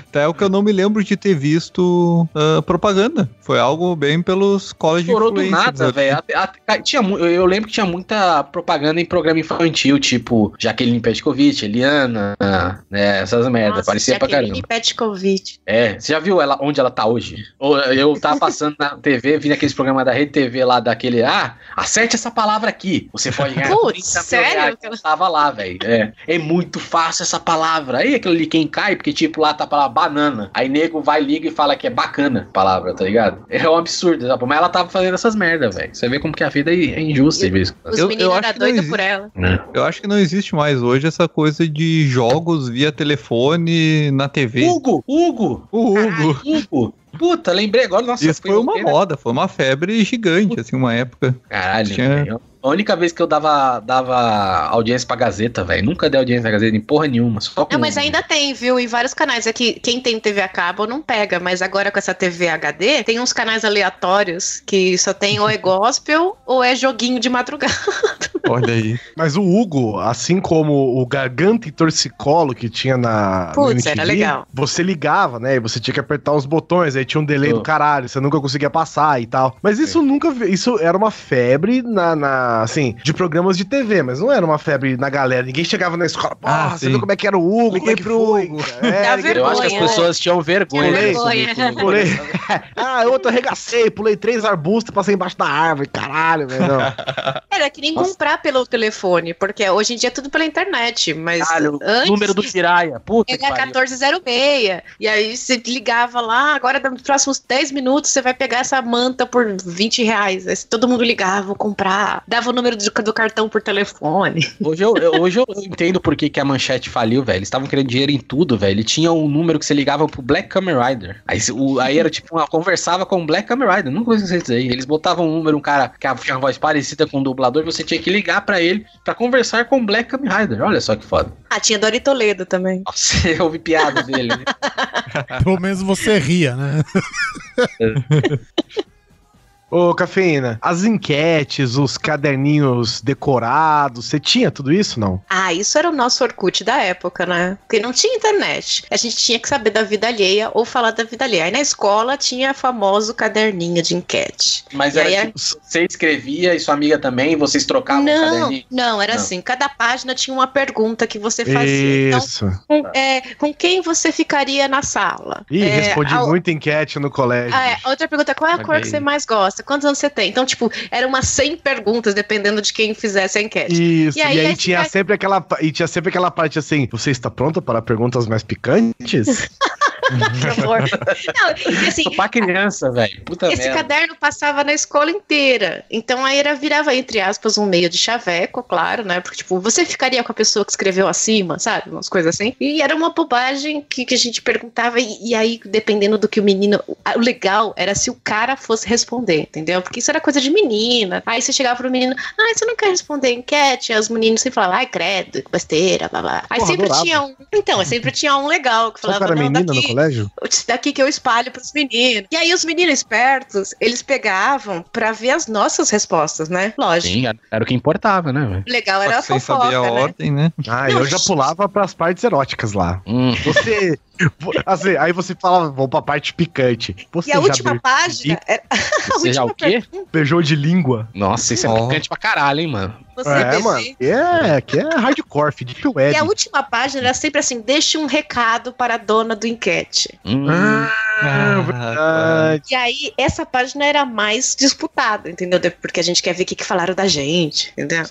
Até o que eu não me lembro de ter visto ah, propaganda. Foi algo bem pelos college Estourou do nada, velho. Eu eu lembro que tinha muita propaganda em programa infantil, tipo Jaqueline Petkovic, Eliana, né, essas merdas. Parecia pra Jaqueline caramba. Petkovic. É, você já viu ela onde ela tá hoje? Ou Eu tava passando na TV, vi aqueles programas da Rede TV lá daquele, ah, acerte essa palavra aqui. Você pode ganhar Putz, 30 mil sério? Ela tava lá, velho. É, é muito fácil essa palavra. Aí aquilo ali quem cai, porque tipo lá tá a palavra banana. Aí nego vai, liga e fala que é bacana a palavra, tá ligado? É um absurdo, sabe? mas ela tava fazendo essas merdas, velho. Você vê como que a vida é injusta, às vezes. Os Eu- eu meninos acho existe. por ela. Eu acho que não existe mais hoje essa coisa de jogos via telefone na TV. Hugo, Hugo, O Hugo. Hugo. Puta, lembrei agora, nossa. Isso foi uma ontem, né? moda, foi uma febre gigante, assim, uma época. Caralho, Tinha-. A única vez que eu dava, dava audiência pra Gazeta, velho. Nunca dei audiência pra Gazeta em porra nenhuma. Só com... Não, mas ainda tem, viu? Em vários canais. É que quem tem TV a cabo não pega, mas agora com essa TV HD, tem uns canais aleatórios que só tem ou é gospel [LAUGHS] ou é joguinho de madrugada. [LAUGHS] Olha aí. Mas o Hugo, assim como o Garganta e Torcicolo que tinha na. no Putz, era legal. Você ligava, né? E você tinha que apertar os botões, aí tinha um delay Oh. do caralho, você nunca conseguia passar e tal. Mas isso nunca. ve- Isso era uma febre na, na- Assim, de programas de TV, mas não era uma febre na galera. Ninguém chegava na escola, porra, Ah, você viu como é que era o Hugo? Como é Liguei que pro foi? Hugo. É, liguei Eu acho que as vergonha, pessoas tinham vergonha. Disso, vergonha. né? [LAUGHS] Pulei. ah, eu outro arregacei, pulei três arbustos e passei embaixo da árvore. Caralho, velho. Não. [LAUGHS] Era que nem Nossa. comprar pelo telefone, porque hoje em dia é tudo pela internet, mas Caralho, antes número do Jiraya. Puta Era pariu. 1406. E aí você ligava lá, agora nos próximos 10 minutos você vai pegar essa manta por 20 reais. Aí todo mundo ligava, vou comprar. Dava o número do, do cartão por telefone. Hoje eu, eu- hoje eu entendo por que, que a manchete faliu, velho. Eles estavam querendo dinheiro em tudo, velho. Ele tinha um número que você ligava pro Black Kamen Rider. Aí, o- aí era tipo, uma, conversava com o Black Kamen Rider. Nunca isso aí. Eles botavam um número, um cara que tinha uma voz parecida com o dublador, e você tinha que ligar pra ele pra conversar com o Black Kamen Rider. Olha só que foda. Ah, tinha Dori Toledo também. Nossa, [LAUGHS] eu ouvi piada dele. né? Pelo menos você ria, né? [LAUGHS] Ô, Cafeína, as enquetes, os caderninhos decorados, você tinha tudo isso, não? Ah, isso era o nosso Orkut da época, né? Porque não tinha internet. A gente tinha que saber da vida alheia ou falar da vida alheia. Aí na escola tinha famoso caderninho de enquete. Mas E era aí, tipo, você escrevia e sua amiga também, e vocês trocavam o Não, caderninho. não, era Não. assim. Cada página tinha uma pergunta que você fazia. Então, Isso. com, é, com quem você ficaria na sala? Ih, É, respondi a- muita enquete no colégio. Ah, é. Outra pergunta, qual é a cor que você mais gosta? Quantos anos você tem? Então, tipo, eram umas 100 perguntas, dependendo de quem fizesse a enquete. Isso, E e aí, aí, aí tinha fica- sempre aquela e tinha sempre aquela parte assim, você está pronta para perguntas mais picantes? [LAUGHS] [LAUGHS] Que horror. Não, assim, pra criança, velho. Esse merda. caderno passava na escola inteira. Então aí era, virava, entre aspas, um meio de chaveco, claro, né? Porque, tipo, você ficaria com a pessoa que escreveu acima, sabe? Umas coisas assim. E era uma bobagem que, que a gente perguntava, e, e aí, dependendo do que o menino. O legal era se o cara fosse responder, entendeu? Porque isso era coisa de menina. Aí você chegava pro menino, ah, você não quer responder enquete? Aí os meninos sempre falavam, ai, credo, que besteira, blá blá. Aí Porra, sempre adorava. tinha um. Então, sempre tinha um legal que falava, não, daqui, colégio? daqui que eu espalho pros meninos. E aí os meninos espertos, eles pegavam pra ver as nossas respostas, né? Lógico. Sim, era, o que importava, né, legal era a Sem fofoca, saber a né? ordem, né? Ah, Não, eu já pulava pras partes eróticas lá. Hum. Você. Assim, aí você falava, vou pra parte picante. Você E a última beijou página era [LAUGHS] a Você já última o quê? pergunta. Beijou de língua? Nossa, isso é picante pra caralho, hein, mano. Você é, mano. É, que é hardcore, deep web. E a última página era sempre assim: deixe um recado para a dona do enquete. Hum. Ah, Ah, verdade. E aí, essa página era mais disputada, entendeu? Porque a gente quer ver o que, que falaram da gente, entendeu?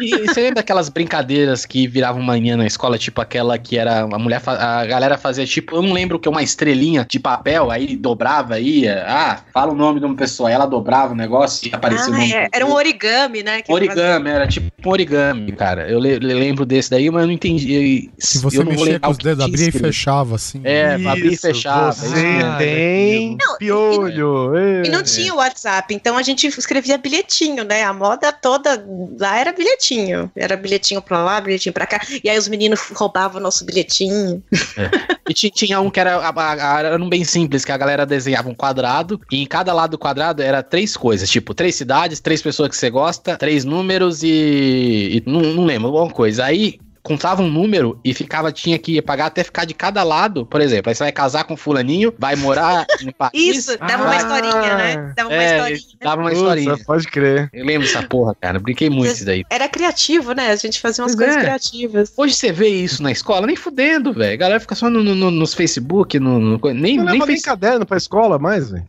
E você lembra daquelas brincadeiras que viravam manhã na escola, tipo aquela que era a mulher, a galera fazia tipo, eu não lembro o que, uma estrelinha de papel, aí dobrava, ia, ah, fala o nome de uma pessoa, aí ela dobrava o negócio e aparecia o Ah, nome. é, era um origami, né? que origami, era era tipo um origami, cara. Eu le- le- lembro desse daí, mas eu não entendi. Se você eu não vou mexia com o os dedos, abria e fechava, assim. É, abrir e Isso, fechava. Você isso mesmo. tem piolho. é. E não tinha o WhatsApp, então a gente escrevia bilhetinho, né? A moda toda lá era bilhetinho. Era bilhetinho pra lá, bilhetinho pra cá. E aí os meninos roubavam o nosso bilhetinho. E ti- [LAUGHS] tinha um que era, era um bem simples, que a galera desenhava um quadrado, e em cada lado do quadrado era três coisas, tipo, três cidades, três pessoas que você gosta, três números e. e não, não lembro, alguma coisa. Aí contava um número e ficava, tinha que pagar até ficar de cada lado, por exemplo. Aí você vai casar com fulaninho, vai morar [LAUGHS] em Paris. Isso, dava uma Ah, historinha, né? Dava uma É, historinha. dava uma historinha. Pode crer. Eu lembro dessa porra, cara. Brinquei muito isso daí. Era criativo, né? A gente fazia umas Pois coisas é. criativas. Hoje você vê isso na escola, nem fudendo, velho. A galera fica só no, no- nos Facebook, no, no- nem, Não nem leva nem fez. caderno pra escola mais, velho.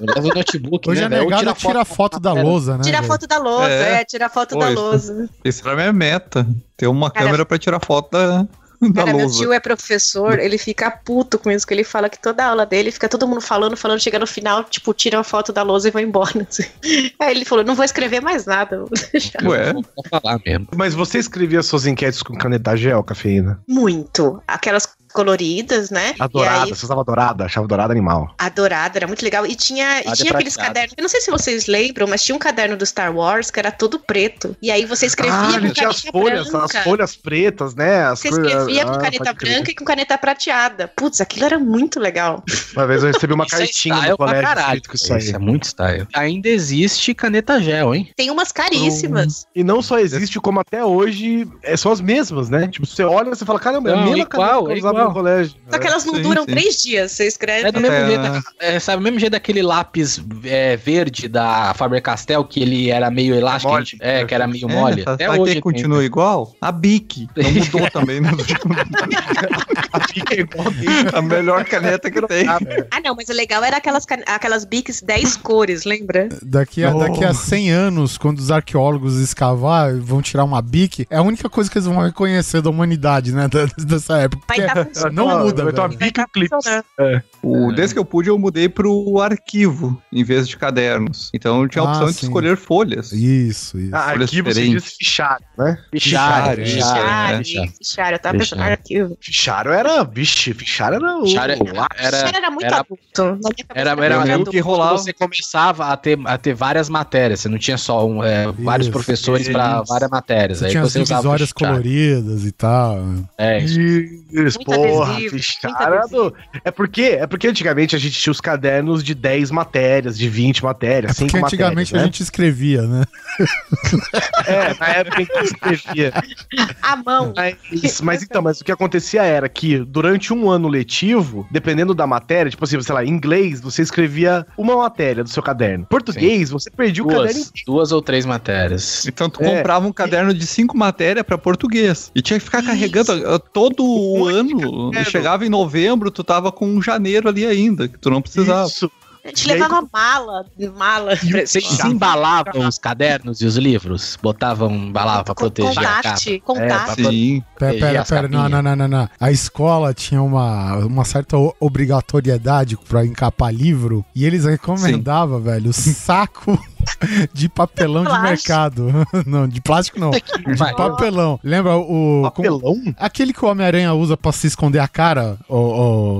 Eu levo o notebook, Hoje né, é velho? Ou negado tira tirar foto da lousa, né? Tirar foto da lousa, É. é, tirar foto Pô, da isso- lousa. Essa era a minha meta. Ter uma Cara, câmera pra tirar foto da, [LAUGHS] da Cara, meu lousa. tio é professor, ele fica puto com isso, que ele fala que toda aula dele fica todo mundo falando, falando, chega no final, tipo, tira uma foto da lousa e vai embora. [LAUGHS] assim. Aí ele falou, não vou escrever mais nada, vou [LAUGHS] deixar. Ué, Vou falar mesmo. Mas você escrevia suas enquetes com caneta gel, cafeína? Muito. Aquelas coloridas, né? A dourada, aí, você usava dourada, achava dourada animal. a dourada era muito legal. E tinha, e tinha aqueles cadernos, eu não sei se vocês lembram, mas tinha um caderno do Star Wars que era todo preto. E aí você escrevia ah, com tinha as caneta folhas, branca. as folhas pretas, né? As Você escrevia com Ah, caneta branca e com caneta prateada. Putz, aquilo era muito legal. Uma vez eu recebi uma é cartinha no pra colégio caralho. escrito com isso aí. Isso é muito style. Ainda existe caneta gel, hein? Tem umas caríssimas. E não só existe, como até hoje é, são as mesmas, né? Tipo, você olha e você fala, caramba, é a mesma igual, caneta que eu é usava igual. no colégio. Só que elas não sim, duram sim. três dias. Você escreve. É do mesmo É. jeito, é, sabe, o mesmo jeito daquele lápis é, verde da Faber-Castell, que ele era meio elástico, Mole. a gente- é, que era meio mole. É, Até sabe hoje quem continua igual? A Bic. Não mudou também. nos últimos- Fica igual a melhor caneta que tem. Ah, não, mas o legal era aquelas, can- aquelas bics 10 cores, lembra? Daqui a, daqui a 100 anos, quando os arqueólogos escavar, vão tirar uma bique, é a única coisa que eles vão reconhecer da humanidade, né? [LAUGHS] da- dessa época. Vai estar não muda, Então, a velho. Bic Clips. funcionando. O, desde que eu pude, eu mudei pro arquivo, em vez de cadernos. Então eu tinha a Ah, opção de sim. escolher folhas. Isso, isso. Ah, Folhas arquivo se diferentes. diz fichário, né? Fichário, Fichário, fichário, é. Fichário, fichário, eu tava pensando no arquivo. Fichário era, vixe, fichário era o... Fichário Era, era, era muito era- adulto. Era, era era adulto. que rolava. você começava a ter, a ter várias matérias, você não tinha só um, é, vários Isso, professores para várias matérias. Você aí tinha as você usava divisórias coloridas e tal. É, isso. Isso, porra, adesivo, fichário era. É porque, é porque antigamente a gente tinha os cadernos de 10 matérias, de 20 matérias, É porque 5 antigamente matérias, a gente escrevia, né? né? É, na época em que escrevia. A mão. Mas, mas então, mas o que acontecia era que durante um ano letivo, dependendo da matéria, tipo assim, sei lá, em inglês, você escrevia uma matéria do seu caderno. Português, você perdia o caderno Duas, inteiro. duas ou três matérias. Então tu É. comprava um caderno de cinco matérias pra português. E tinha que ficar carregando uh, todo o de ano. caderno. Chegava em novembro, tu tava com um janeiro ali ainda, que tu não precisava. Isso. A gente E aí, levava mala, mala. Vocês embalavam os cadernos e os livros? Botavam, embalavam pra proteger a capa? contact, pra- Sim. Pera, pera, pera, não, não, não, não, não. A escola tinha uma, uma certa o- obrigatoriedade pra encapar livro e eles recomendavam, velho, saco [LAUGHS] de papelão de mercado. [LAUGHS] Não, de plástico não. [LAUGHS] De Vai. papelão. Lembra o. Papelão? aquele que o Homem-Aranha usa pra se esconder a cara? O, o-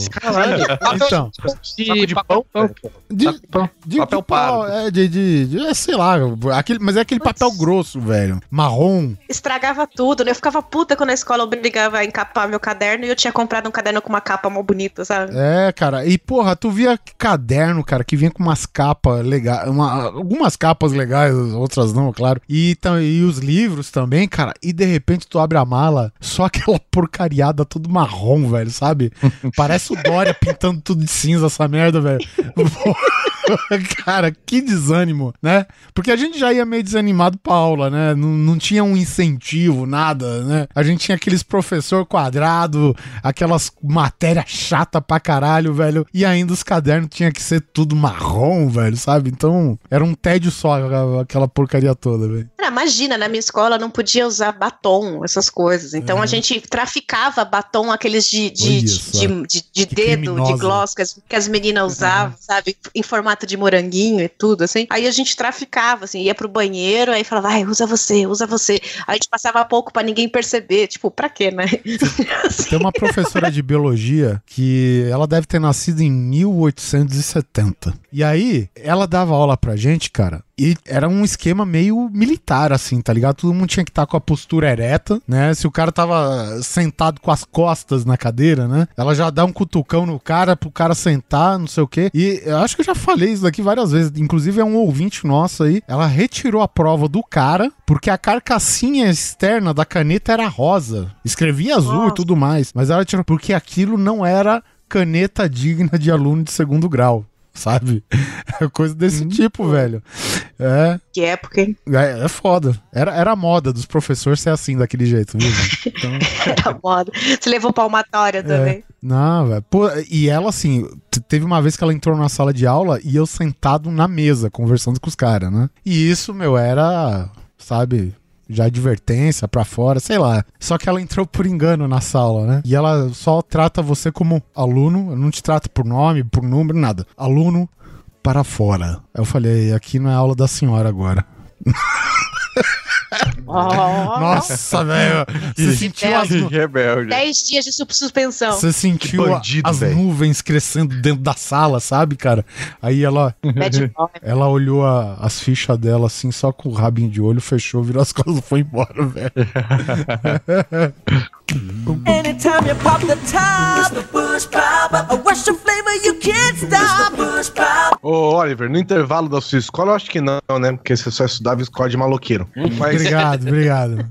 Então, De, de papel, pão? de, de Papel de pau, pardo. É, de, de, de- é, sei lá, aquele, mas é aquele papel grosso, velho. Marrom. Estragava tudo, né? Eu ficava puta quando a escola obrigava a encapar meu caderno e eu tinha comprado um caderno com uma capa mó bonita, sabe? É, cara. E, porra, tu via caderno, cara, que vinha com umas capas legais. uma- algumas capas legais, outras não, claro. E, e os livros também, cara. E de repente tu abre a mala, só [LAUGHS] aquela porcariada tudo marrom, velho, sabe? Parece o Dória pintando tudo de cinza, essa merda, velho. [LAUGHS] [LAUGHS] Cara, que desânimo, né? Porque a gente já ia meio desanimado pra aula, né? Não, não tinha um incentivo, nada, né? A gente tinha aqueles professor quadrado, aquelas matérias chata pra caralho, velho. E ainda os cadernos tinha que ser tudo marrom, velho, sabe? Então, era um tédio só aquela porcaria toda, velho. Ah, imagina, na minha escola não podia usar batom, essas coisas. Então a gente traficava batom, aqueles de, de, Olha de, de, de- de dedo, criminosa. de gloss que as, que as meninas usavam, sabe? Em formato de moranguinho e tudo, assim. Aí a gente traficava, assim, ia pro banheiro, aí falava, vai, usa você, usa você. Aí a gente passava pouco pra ninguém perceber. Tipo, pra quê, né? [LAUGHS] Tem uma professora de biologia que ela deve ter nascido em 1870. E aí, ela dava aula pra gente, cara, e era um esquema meio militar, assim, tá ligado? Todo mundo tinha que estar com a postura ereta, né? Se o cara tava sentado com as costas na cadeira, né? Ela já dá um cutucão no cara pro cara sentar, não sei o quê. E eu acho que eu já falei isso daqui várias vezes. Inclusive, é um ouvinte nosso aí. Ela retirou a prova do cara porque a carcassinha externa da caneta era rosa. Escrevia azul e Nossa. tudo mais. Mas ela tirou porque aquilo não era caneta digna de aluno de segundo grau. Sabe? [LAUGHS] É coisa desse tipo, velho. É, que época, hein? é, é foda. Era, era a moda dos professores ser assim, daquele jeito, viu? [LAUGHS] Então, Era moda. Você levou palmatória também. não, velho. E ela, assim, teve uma vez que ela entrou na sala de aula e eu sentado na mesa, conversando com os caras, né? E isso, meu, era, sabe, já advertência pra fora, sei lá. Só que ela entrou por engano na sala, né? E ela só trata você como aluno, não te trata por nome, por número, nada. Aluno para fora. Eu falei, aqui não é aula da senhora agora. [LAUGHS] Nossa, velho. [LAUGHS] Você sentiu as, nu- Rebelde. Dez dias de su- suspensão. você sentiu bandido, as velho. nuvens crescendo dentro da sala, sabe, cara? Aí ela, [LAUGHS] ela olhou a- as fichas dela assim, só com o rabinho de olho, fechou, virou as [LAUGHS] costas e foi embora, velho. Anytime you pop the top, the bush pop. A Russian flavor you can't stop. Bush pop. Ô, Oliver, no intervalo da sua escola, eu acho que não, né? Porque você só estudava escola de maloqueiro. Mas Obrigado, [LAUGHS] obrigado.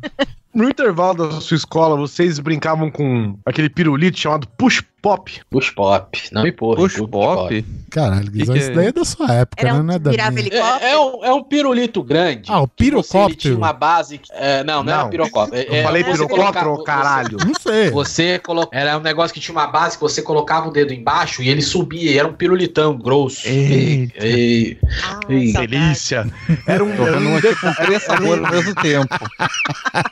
no intervalo da sua escola, vocês brincavam com aquele pirulito chamado push pop. Push pop. Não me porra. Push pop? Caralho, Guizão, que isso é daí é da sua época, Era né? um Não é que virava helicóptero. É, é um, é um pirulito grande. Ah, o que você- ele pirocóptero? tinha uma base. que- é, não, não, Não. era pirocóptero. É, Eu é, falei você pirocóptero, ô caralho. Não sei. Você colo... Era um negócio que tinha uma base que você colocava o dedo embaixo e ele subia. E era um pirulitão grosso. Eita. E- Ah. Delícia. Era um, era um, aqui com três sabores ao mesmo tempo.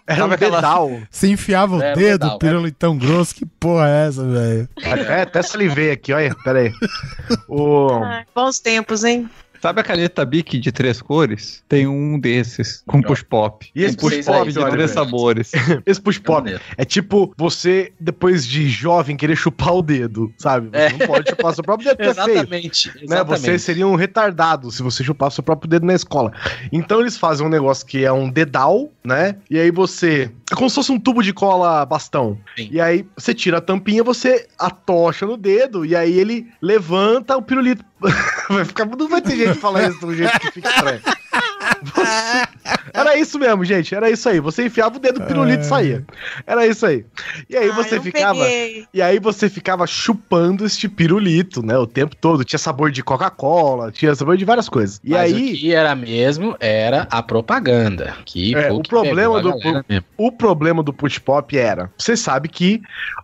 era um aquela- dedal. Você enfiava o Era dedo, pedal, pirulitão grosso, que porra é essa, velho? Até, até salivei aqui, olha. Pera aí. O... Ai, bons tempos, hein? Sabe a caneta Bic de três cores? Tem um desses, com push pop. E esse um push pop de olha, três velho. sabores. [LAUGHS] Esse push pop é tipo você, depois de jovem, querer chupar o dedo, sabe? Você É. não pode chupar seu próprio dedo, porque é feio. Exatamente. né? exatamente. Você seria um retardado se você chupasse seu próprio dedo na escola. Então eles fazem um negócio que é um dedal, né? E aí você. É como se fosse um tubo de cola bastão. Sim. E aí você tira a tampinha, você atocha no dedo, e aí ele levanta o pirulito. [LAUGHS] vai ficar. Não vai ter jeito de falar isso do jeito que fica estranho. Você- [LAUGHS] Era isso mesmo, gente. Era isso aí. Você enfiava o dedo, o pirulito É. saía. Era isso aí. E aí Ah, você ficava. peguei. E aí você ficava chupando este pirulito, né? O tempo todo. Tinha sabor de Coca-Cola, tinha sabor de várias coisas. E Mas aí, o que era mesmo era a propaganda. Que É, foi o que problema pegou a do- mesmo. o problema do push pop era, você sabe que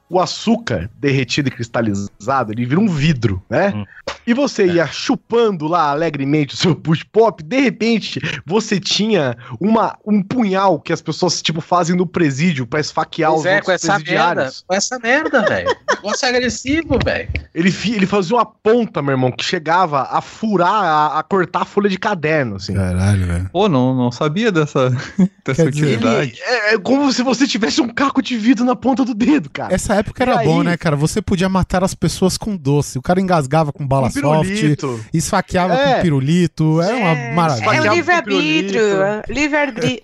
o açúcar derretido e cristalizado, ele vira um vidro, né? Hum. E você É. ia chupando lá alegremente o seu push pop, de repente você tinha uma, um punhal que as pessoas tipo fazem no presídio pra esfaquear Pois os é, com essa merda. presidiários. Com essa merda, velho. Negócio agressivo, velho. Ele, ele fazia uma ponta, meu irmão, que chegava a furar, a, a cortar a folha de caderno, assim. Caralho, velho. Pô, não, não sabia dessa, [LAUGHS] dessa Quer dizer, utilidade. Ele- é, é como se você tivesse um caco de vidro na ponta do dedo, cara. Essa época E era aí? bom, né, cara? Você podia matar as pessoas com doce. O cara engasgava com bala Um soft, esfaqueava É. com pirulito. Era uma É, maravilha. É o livre-arbítrio. com Livre-arbítrio.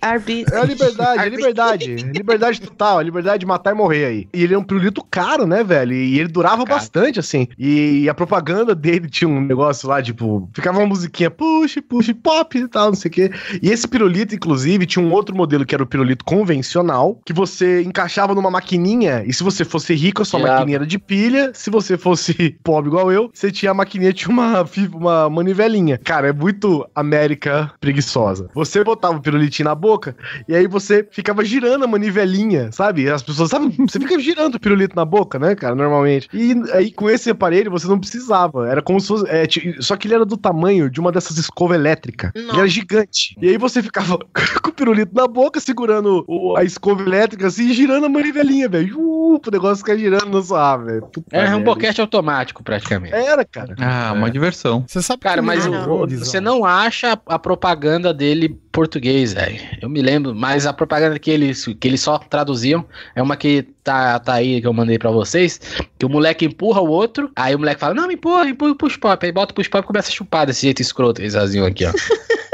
É a liberdade, é a liberdade. liberdade total, a liberdade de matar e morrer aí. E ele é um pirulito caro, né, velho? E ele durava Caro. bastante, assim. E a propaganda dele tinha um negócio lá, tipo, ficava uma musiquinha push, push, pop e tal, não sei o quê. E esse pirulito, inclusive, tinha um outro modelo que era o pirulito convencional, que você encaixava numa maquininha, e se você fosse rico, a sua Tirava. maquininha era de pilha. Se você fosse [LAUGHS] pobre igual eu, você tinha a maquininha, tinha uma, uma manivelinha. Cara, é muito América preguiçosa. Você botava o pirulitinho na boca, e aí você ficava girando a manivelinha, sabe? As pessoas, sabe? Você fica girando o pirulito na boca, né, cara, normalmente. E aí com esse aparelho você não precisava. Era como se fosse. é, só que ele era do tamanho de uma dessas escova elétrica. Ele era gigante. E aí você ficava [LAUGHS] com o pirulito na boca, segurando o- a escova elétrica assim, e girando a manivelinha, velho. Uh, o negócio ficar girando no sua, velho. Puta É um merda. boquete automático, praticamente. Era, cara. Ah, uma diversão. Você sabe Cara, que mas me o- lembrou, o- Guizão? você não acha a propaganda dele português, velho. Eu me lembro, mas a propaganda que eles, que eles só traduziam é uma que tá, tá aí que eu mandei pra vocês, que o moleque empurra o outro, aí o moleque fala, não, me empurra, empurra o push pop, aí bota o push pop e começa a chupar desse jeito escroto, faziam aqui, ó. [LAUGHS]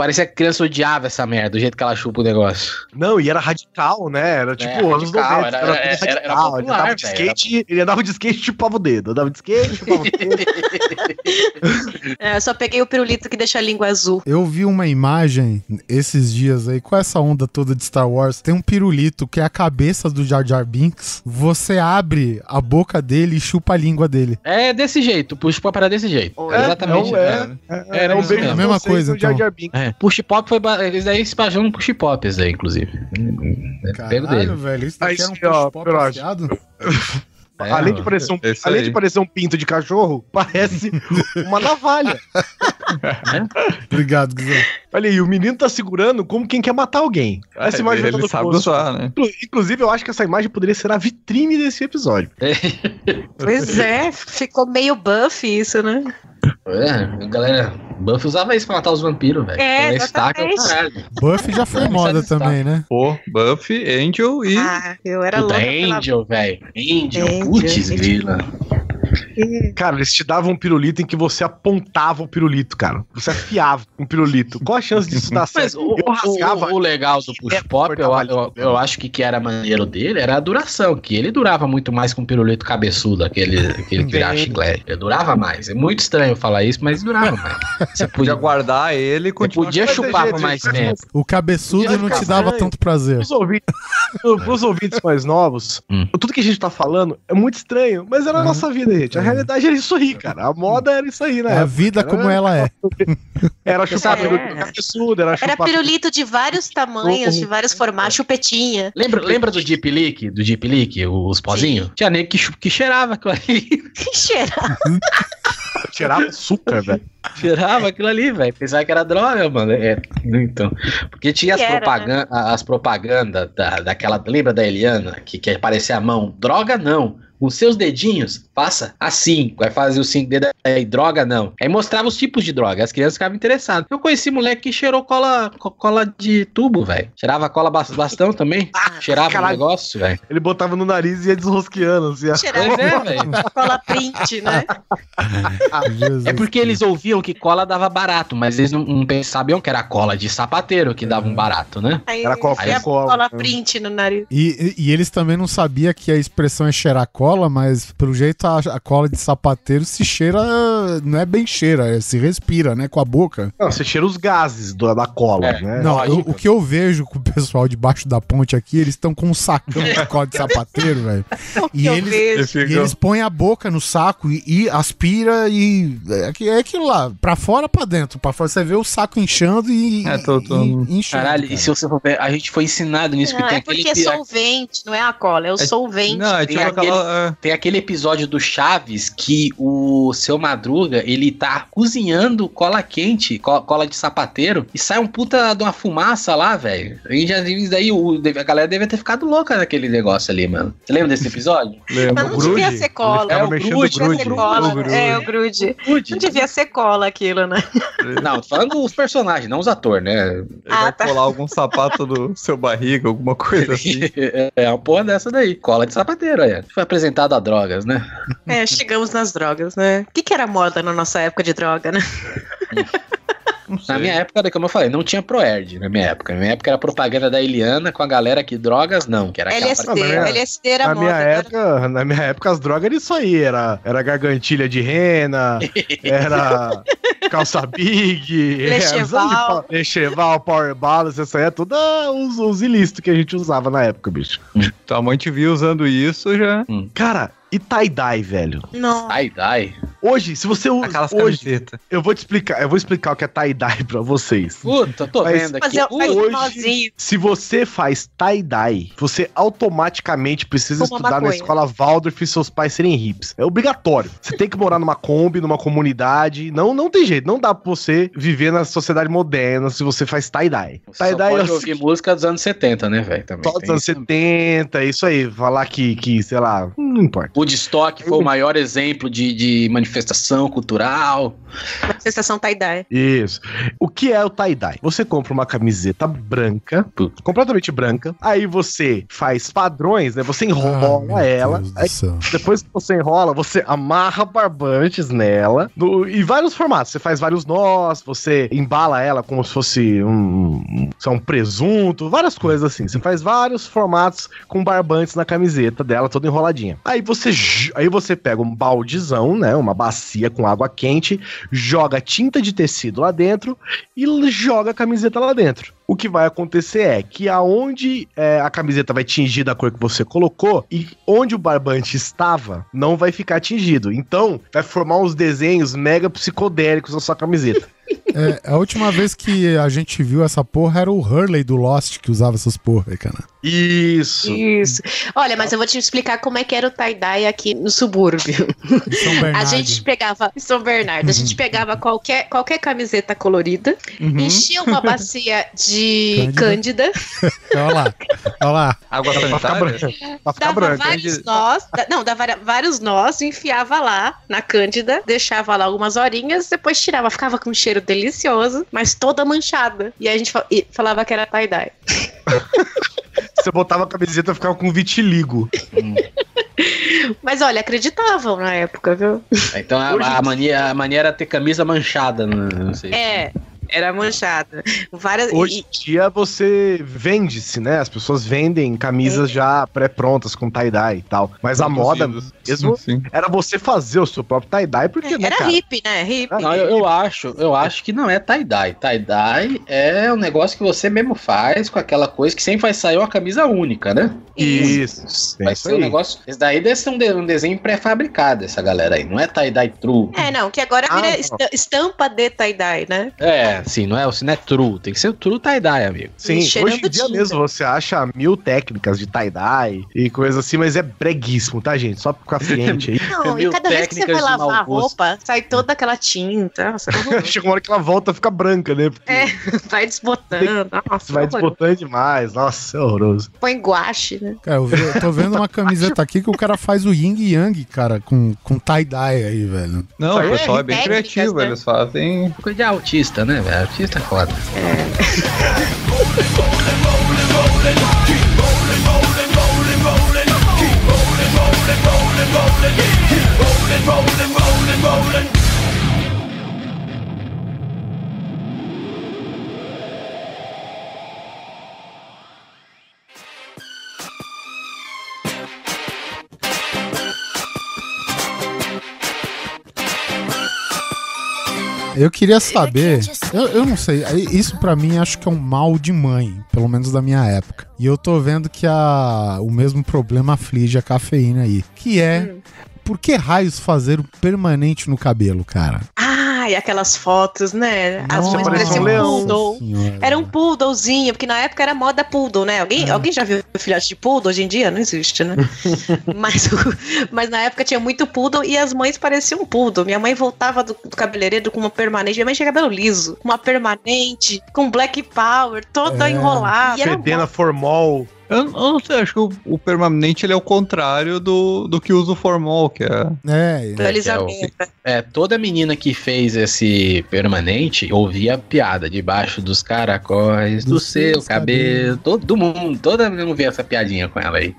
Parecia que a criança odiava essa merda, do jeito que ela chupa o negócio. Não, e era radical, né? Era tipo anos radical, 90. era- Era, era- tudo era- era radical. ele, popular, andava de skate, ele andava de skate e chupava o dedo. Andava de skate, chupava o [LAUGHS] dedo. É, eu só peguei o pirulito que deixa a língua azul. Eu vi uma imagem esses dias aí, com essa onda toda de Star Wars, tem um pirulito que é a cabeça do Jar Jar Binks. Você abre a boca dele e chupa a língua dele. É desse jeito, push pop era desse jeito. É, Exatamente. não é. Era Era um isso beijo mesmo. de É a mesma coisa, no Jar então. Jar Binks. É, push pop foi. ba- Eles daí se basearam no push pop, esse aí, inclusive. É, Pego dele. Velho, isso daqui Aí era um push-pop Perotti. afiado? É, além de parecer um, além de parecer um pinto de cachorro, [LAUGHS] parece uma navalha. Obrigado, Guizão. Olha aí, o menino tá segurando como quem quer matar alguém. Essa imagem ele tá no sabe usar, né? Inclu- Inclusive, eu acho que essa imagem poderia ser a vitrine desse episódio. Pois é, ficou meio buff isso, né? É, galera, Buffy usava isso pra matar os vampiros, velho. É, Então, estaca, exatamente. caralho. Buff já foi é moda também, né? Pô, Buffy, Angel e. Ah, eu era Puta, louca pela... Angel, velho. Angel, Angel, putz, Angel. grila. [LAUGHS] Cara, eles te davam um pirulito em que você apontava o pirulito, cara. Você afiava um pirulito. Qual a chance disso dar Mas certo? o, Eu o- rasgava o legal do push pop, eu, eu, eu acho que que era maneiro dele era a duração, que ele durava muito mais que um pirulito cabeçudo, aquele, aquele que virava chiclete. Ele durava mais. É muito estranho falar isso, mas durava mais. Você Podia guardar ele e você podia Mas, chupar por mais mas- tempo. O cabeçudo não te dava tanto prazer. Pros ouvintes, pros ouvintes mais novos, Hum. tudo que a gente tá falando é muito estranho, mas era a nossa vida, gente. A realidade era isso aí, cara. A moda era isso aí, né? A vida como ela é. [LAUGHS] Era chupar É. pirulito cabeçudo, era Era chupar pirulito de vários tamanhos, de vários formatos, chupetinha. Lembra, lembra do Deep Leak? Do Deep Leak, os pozinhos? Tinha nego que, que cheirava aquilo ali. [LAUGHS] Que cheira. Tirava [LAUGHS] açúcar, velho. cheirava aquilo ali, velho. Pensava que era droga, mano. É, então. Porque tinha as, Que era, propagan as propagandas da, daquela. Lembra da Eliana? Que, que aparecia a mão? Droga não. Com seus dedinhos, passa assim. Vai fazer os cinco dedos aí, droga não. Aí mostrava os tipos de droga. As crianças ficavam interessadas. Eu conheci moleque que cheirou cola, co- cola de tubo, velho. Cheirava cola bas- bastão também. Cheirava o caralho. negócio, velho. Ele botava no nariz e ia desrosqueando, assim. Cheirava é, velho. [LAUGHS] cola print, né? É porque eles ouviam que cola dava barato, mas eles não, não sabiam que era cola de sapateiro que dava um barato, né? Aí Era qualquer cola. cola print no nariz. E, e- e eles também não sabiam que a expressão é cheirar cola, mas pelo jeito a, a cola de sapateiro se cheira, não é bem cheira, é, se respira, né, com a boca. Não, você cheira os gases do- da cola, É. né? não, eu- o que eu vejo com o pessoal debaixo da ponte aqui, eles estão com um sacão de cola de sapateiro, velho. [LAUGHS] E eles, e eles põem a boca no saco e, e aspira e é, aqui- é aquilo lá, pra fora pra dentro, pra fora você vê o saco inchando e, É, tô- tô- e- enchendo. Caralho, cara. e se você for ver, a gente foi ensinado nisso, que Não, tem é porque é solvente, não é a cola, é o É- solvente. Não, é tipo aquele- aquela. Tem aquele episódio do Chaves que o seu Madruga, ele tá cozinhando cola quente, co- cola de sapateiro, e sai um puta de uma fumaça lá, velho. E já isso daí, o, a galera deve ter ficado louca naquele negócio ali, mano. Você lembra desse episódio? [LAUGHS] Lembra? Mas não devia grude? ser cola. É, o mexendo grude, o Devia ser grude. cola. O grude. É, o grude. Não devia ser cola aquilo, né? Não, tô falando dos personagens, não os atores, né? Ele Ah, vai tá. colar algum sapato do seu barriga, alguma coisa assim. [LAUGHS] É uma porra dessa daí. Cola de sapateiro, aí. Foi apresentado a drogas, né? É, chegamos nas drogas, né? O que, que era moda na nossa época de droga, né? [LAUGHS] Na minha época, como eu falei, não tinha Proerd na minha época. Na minha época era propaganda da Eliana com a galera que drogas não, que era LSD, é- LSD era Na moda. minha, agora- época, na minha época, as drogas eram isso aí. Era, era gargantilha de rena, [LAUGHS] era calça big, Lecheval. é, lecheval, power balance, isso aí é tudo ah, os, os ilícitos que a gente usava na época, bicho. Tua mãe te viu usando isso já. Cara, e tie-dye, velho? Não. Dai. Hoje, se você usa. Aquelas Hoje, camisetas. eu vou te explicar, eu vou explicar o que é tie-dye [LAUGHS] pra vocês. Puta, tô Mas- vendo aqui. hoje- nozinho. Se você faz tie-dye, você automaticamente precisa estudar na escola Waldorf e seus pais serem hips. É obrigatório. Você tem que morar numa Kombi, numa comunidade. Não, não tem jeito. Não dá pra você viver na sociedade moderna se você faz tie-dye. Você só Tie-dye pode é ouvir música dos anos 70, né, velho? Só dos anos isso também. 70, isso aí. Falar que, que, sei lá, não importa. Woodstock foi o maior exemplo de, de manifestação cultural. Sensação tie-dye. Isso. O que é o tie-dye? Você compra uma camiseta branca, completamente branca, aí você faz padrões, né? Você Ah, enrola meu ela, aí depois que você enrola, você amarra barbantes nela, no, em vários formatos. Você faz vários nós, você embala ela como se fosse um, um, um presunto, várias coisas assim. Você faz vários formatos com barbantes na camiseta dela, toda enroladinha. Aí você, j- aí você pega um baldezão, né? Uma bacia com água quente, joga tinta de tecido lá dentro e joga a camiseta lá dentro. O que vai acontecer é que aonde é, a camiseta vai tingir da cor que você colocou e onde o barbante estava, não vai ficar tingido. Então, vai formar uns desenhos mega psicodélicos na sua camiseta. [LAUGHS] É, a última vez que a gente viu essa porra era o Hurley do Lost que usava essas porra aí, cara. Isso. Isso. Olha, mas eu vou te explicar como é que era o tie-dye aqui no subúrbio. Em São [LAUGHS] A Bernardo. gente pegava, em São Bernardo, a gente pegava qualquer, qualquer camiseta colorida, enchia uma bacia de cândida, [LAUGHS] Olha lá, olha lá. Água Pra ficar branca. Pra ficar dava branca. vários nós, não, dava vários nós, enfiava lá na cândida, deixava lá algumas horinhas, depois tirava, ficava com um cheiro delicioso, mas toda manchada. E aí a gente fa- falava que era tie-dye. [LAUGHS] Você botava a camiseta e ficava com vitiligo. Mas olha, acreditavam na época, viu? Então a, a mania, a mania era ter camisa manchada, né? não sei. É, era manchada. Várias, Hoje em dia você vende-se, né? As pessoas vendem camisas já pré-prontas com tie-dye e tal. Mas a moda mesmo Sim. era você fazer o seu próprio tie-dye, porque, e- né, era cara? hippie, né? Hippie. Não, eu, eu acho, eu acho que não é tie-dye. Tie-dye é um negócio que você mesmo faz com aquela coisa que sempre vai sair uma camisa única, né? Isso. é Vai isso ser um negócio. Esse daí deve ser um, de- um desenho pré-fabricado, essa galera aí. Não é tie-dye true. É, não, que agora Ah, vira não. esta- estampa de tie-dye, né? É, sim, não é, se não é true. Tem que ser o true tie-dye, amigo. Sim, hoje em dia tinta. mesmo você acha mil técnicas de tie-dye e coisa assim, mas é breguíssimo, tá, gente? Só ficar ciente aí. [LAUGHS] Não, e mil cada vez que você vai lavar a roupa, sai toda aquela tinta. [LAUGHS] Chega uma hora que ela volta fica branca, né? Porque É, [LAUGHS] vai desbotando. Nossa, vai desbotando demais. Nossa, é horroroso. Põe guache, né? Cara, eu, vi- eu tô vendo uma camiseta aqui que o cara faz o yin e yang, cara, com, com tie-dye aí, velho. Não, o é pessoal é bem técnicas, criativo, né? eles fazem. Coisa de autista, né, velho? Autista é foda. [LAUGHS] Eu queria saber, eu, eu não sei, isso pra mim acho que é um mal de mãe, pelo menos da minha época. E eu tô vendo que a, o mesmo problema aflige a cafeína aí, que é por que raios fazer o permanente no cabelo, cara? Ai, aquelas fotos, né? As Nossa pareciam um leão. Era um poodlezinho, porque na época era moda poodle, né? Alguém, É. alguém já viu filhote de poodle? Hoje em dia não existe, né? [LAUGHS] mas, mas na época tinha muito poodle e as mães pareciam poodle. Minha mãe voltava do, do cabeleireiro com uma permanente. Minha mãe tinha cabelo liso, uma permanente, com black power, toda É. enrolada. Fedena formol. Eu, eu não sei, acho que o, o permanente ele é o contrário do, do que usa o formol, que é. É, uma alisamento. É, toda menina que fez esse permanente ouvia piada debaixo dos caracóis, do Dos seu seus cabelo. Todo mundo, toda menina ouvia essa piadinha com ela aí.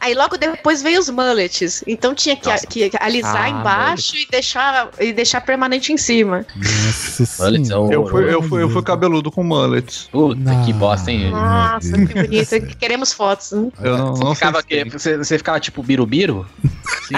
Aí logo depois veio os mullets. Então tinha que, Nossa. que alisar Ah, embaixo e deixar, e deixar permanente em cima. nossa é senhora. Eu fui, eu fui, eu fui cabeludo com mullets. Puta Não. que bosta, hein? Nossa, que bonito. Queremos fotos. hein? Eu não, não sei. Ficava, que, você, você ficava tipo birubiru? [LAUGHS] Sim,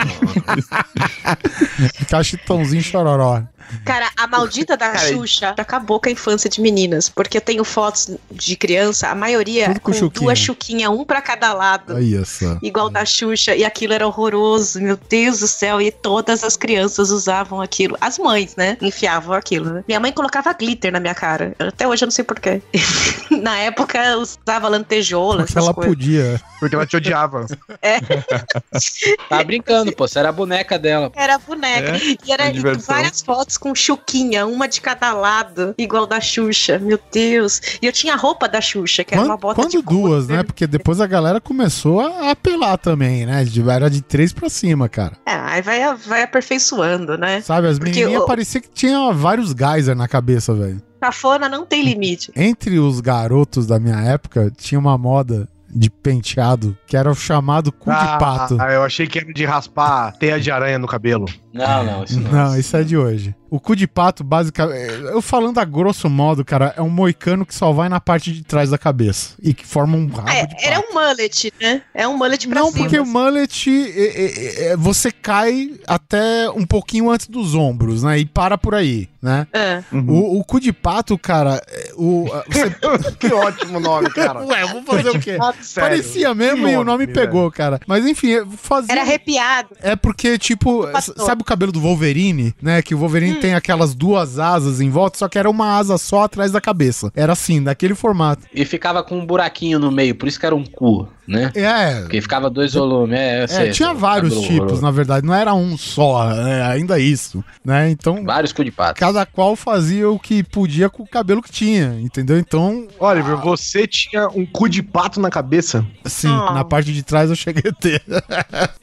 Cachetãozinho chororó. Cara, a maldita da Cara, Xuxa acabou com a infância de meninas. Porque eu tenho fotos de criança, a maioria com com, chuquinha. duas chuquinhas, um pra cada lado. Aí, essa. Igual da Xuxa, e aquilo era horroroso, meu Deus do céu, e todas as crianças usavam aquilo. As mães, né? Enfiavam aquilo, né? Minha mãe colocava glitter na minha cara. Até hoje eu não sei porquê. [LAUGHS] na época eu usava lantejola, Porque ela coisas. podia. Porque ela te odiava. Tá brincando, pô. Você era a boneca dela. Era boneca. É, e era várias fotos com chuquinha, uma de cada lado, igual da Xuxa. Meu Deus. E eu tinha a roupa da Xuxa, que era Quando, uma bota quando de couro. duas, né? Porque depois a galera começou a apelar também, né? De- Era de três pra cima, cara. É, aí vai, vai aperfeiçoando, né? Sabe, as Porque menininhas o- parecia que tinha vários geyser na cabeça, velho. Cafona não tem limite. [LAUGHS] Entre os garotos da minha época, tinha uma moda de penteado que era o chamado cu de pato. Ah, eu achei que era de raspar teia de aranha no cabelo. Não, não, isso não. Não, isso é de hoje. O cu de pato, basicamente. Eu falando a grosso modo, cara, é um moicano que só vai na parte de trás da cabeça. E que forma um rabo É, de pato. era um mullet, né? É um mullet pra Não, cima. porque o mullet é, é, é, você cai até um pouquinho antes dos ombros, né? E para por aí, né? É. O, o cu de pato, cara, é, o, você- [LAUGHS] Que ótimo nome, cara. Ué, vou fazer o quê? Sério. Parecia mesmo Que e o nome nome, pegou, cara. Mas enfim, eu fazia. Era arrepiado. É porque, tipo, sabe o cabelo do Wolverine, né? Que o Wolverine tem aquelas duas asas em volta, só que era uma asa só atrás da cabeça. Era assim, daquele formato. E ficava com um buraquinho no meio, por isso que era um cu, né? É. Porque ficava dois volumes. É, é, sei, tinha vários cabelo tipos, na verdade. Não era um só, é, ainda isso, né? Então, Vários cu de pato. cada qual fazia o que podia com o cabelo que tinha, entendeu? Então, Oliver, você tinha um cu de pato na cabeça? sim, Ah. na parte de trás eu cheguei a ter. [LAUGHS]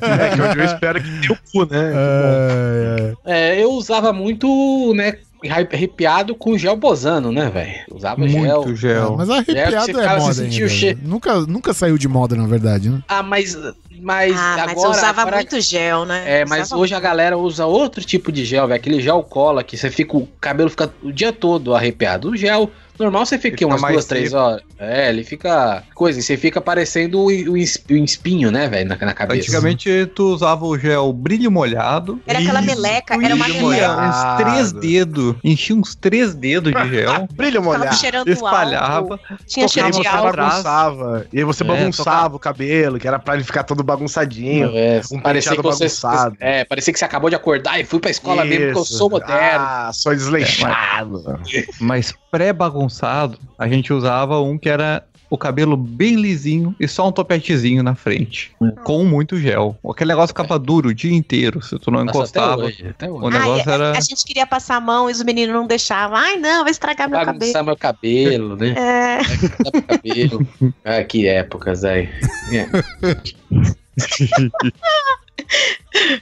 É, que hoje eu espero que tenha o cu, né? É, é. É, eu usava muito, né, arrepiado com gel bosano, né, velho? Usava gel. Muito gel. Mas É, arrepiado você é, você moda ainda. o che- Nunca, nunca saiu de moda, na verdade, né? Ah, mas, mas ah, mas agora... eu usava agora- muito gel, né? É, mas Usava hoje a galera usa outro tipo de gel, velho. Aquele gel cola que você fica. O cabelo fica o dia todo arrepiado. O gel normal você fica Ele umas duas, três horas. É, ele fica. Coisa, você fica parecendo o, o es- o espinho, né, velho, na, na cabeça. Antigamente tu usava o gel brilho molhado. Era aquela Isso, meleca, era uma meleca. Uns três dedos. Enchia uns três dedos de gel. [LAUGHS] Brilho molhado. cheirando espalhava. álcool. Tinha cheiro de álcool. bagunçava. E aí você É, bagunçava tocava. o cabelo, que era pra ele ficar todo bagunçadinho. É, Um parecia que você, bagunçado. é, parecia que você acabou de acordar e fui pra escola mesmo, porque eu Isso. sou moderno. Ah, sou desleixado. Mas pré-bagunçado, a gente usava um que era o cabelo bem lisinho e só um topetezinho na frente. Com muito gel. Aquele negócio ficava duro o dia inteiro, se tu não Nossa, até encostava. hoje, até hoje. O negócio Ai, era. A gente queria passar a mão e os meninos não deixavam. Ai, não, vai estragar meu cabelo. Bagunçar meu cabelo, né? É. Meu cabelo. [LAUGHS] Ah, que épocas [LAUGHS] aí.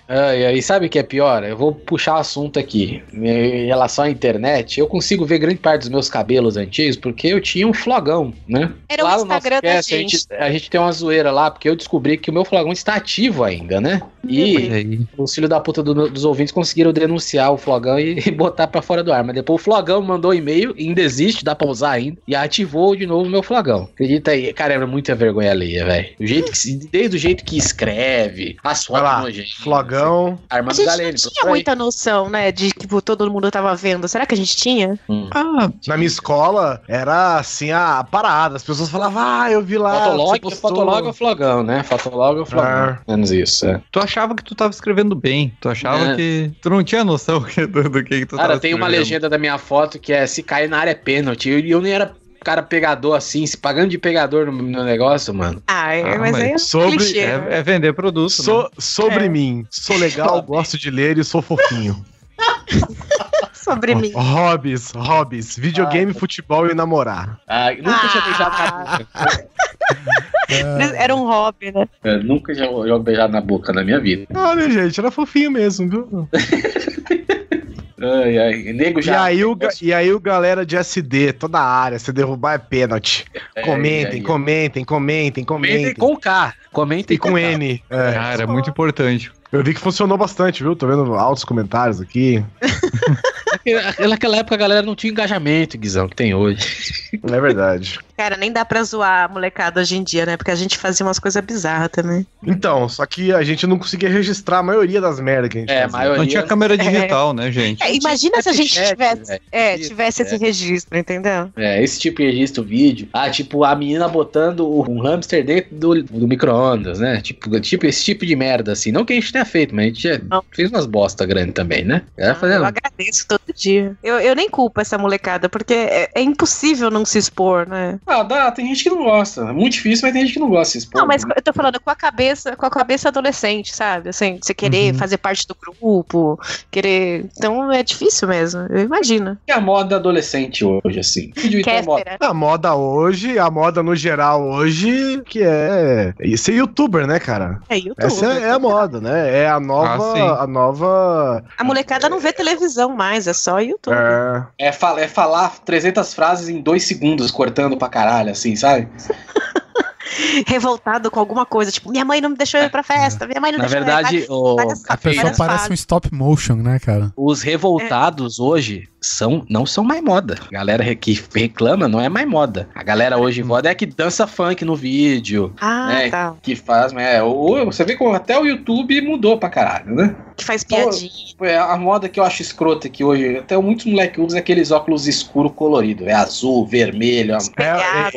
Ai, ai, sabe o que é pior? Eu vou puxar o assunto aqui. Em relação à internet, eu consigo ver grande parte dos meus cabelos antigos porque eu tinha um flogão, né? Era o Lá no nosso Instagram da cast, a gente. gente. A gente tem uma zoeira lá, porque eu descobri que o meu flogão está ativo ainda, né? E E aí, os filhos da puta do- dos ouvintes conseguiram denunciar o flogão e, [LAUGHS] e botar pra fora do ar. Mas depois o flogão mandou e-mail, e ainda existe, dá pra usar ainda, e ativou de novo o meu flogão. Acredita aí? Cara, é muita vergonha alheia, velho. O jeito que se- Desde o jeito que escreve, as Vai fotos flogão. A Armando gente Galene, não tinha muita noção, né, de que tipo, todo mundo tava vendo. Será que a gente tinha? ah, Na minha escola, era assim a parada. As pessoas falavam, ah, eu vi lá. Fotolog, você postou." fotolog é o flogão, né? Fotolog é o flogão. Ah. Menos isso, é. tu achava que tu tava escrevendo bem. Tu achava É. que. Tu não tinha noção [LAUGHS] do, do que, que tu Cara, tava tem uma legenda da minha foto que é se cair na área é pênalti. E eu nem era cara pegador assim, se pagando de pegador no, no negócio, mano. Ah, é, Ah, mas, mas aí é sobre- clichê. É, né? é vender produto. né? So- sobre É. mim, sou legal, gosto de ler e sou fofinho. [LAUGHS] Sobre mim. Hobbies, hobbies, videogame, futebol e namorar. Ah, nunca tinha beijado na Ah. boca. Era um hobby, né? Eu nunca já jogo beijado na boca na minha vida. Olha, gente, era fofinho mesmo, viu? [LAUGHS] Ai, ai. Nego E já. aí, o, e aí o galera de SD, toda a área, se derrubar é pênalti. É, Comentem, comentem, comentem, comentem. Comentem com K. Comentem E com N. É. Cara, é muito importante. Eu vi que funcionou bastante, viu? Tô vendo altos comentários aqui. [LAUGHS] Naquela época a galera não tinha engajamento, Guizão, que tem hoje. É verdade. Cara, nem dá pra zoar a molecada hoje em dia, né? Porque a gente fazia umas coisas bizarras também. Então, só que a gente não conseguia registrar a maioria das merdas que a gente É, fazia. maioria. Não tinha câmera digital, né, gente? É, imagina se a gente tivesse, é, tivesse esse é. registro, entendeu? É, esse tipo de registro vídeo. Ah, tipo, a menina botando um hamster dentro do, do micro-ondas, né? Tipo, tipo, esse tipo de merda, assim. Não que a gente tenha feito, mas a gente já Não. fez umas bosta grandes também, né? Era Ah, fazendo. Eu agradeço todo dia. Eu, eu nem culpo essa molecada, porque é, é impossível não se expor, né? Ah, dá, tem gente que não gosta. É muito difícil, mas tem gente que não gosta de se expor. Não, mas eu tô falando com a cabeça, com a cabeça adolescente, sabe? Assim, você querer Uhum. fazer parte do grupo, querer. Então é difícil mesmo, eu imagino. E a moda adolescente hoje, assim? Vídeo então, moda. A moda hoje, a moda no geral hoje, que é é ser youtuber, né, cara? É YouTube. Essa é, é a moda, né? É a nova. Ah, a nova. A molecada não vê televisão mais, é só YouTube. É, É, fal- é falar 300 frases em dois segundos, cortando pra caralho, assim, sabe? [LAUGHS] Revoltado com alguma coisa, tipo, minha mãe não me deixou ir pra festa, minha mãe não Na deixou verdade, ir. o, várias- A pessoa parece um stop motion, né, cara? os revoltados hoje são, não são mais moda. A galera que reclama não é mais moda. A galera hoje moda é a que dança funk no vídeo, Ah, É. tá. que faz, é, o- você vê como até o YouTube mudou pra caralho, né? Que faz piadinha. É, a moda que eu acho escrota aqui hoje, até muitos moleques usam aqueles óculos escuro colorido, é azul, vermelho, é, Espelhado, é,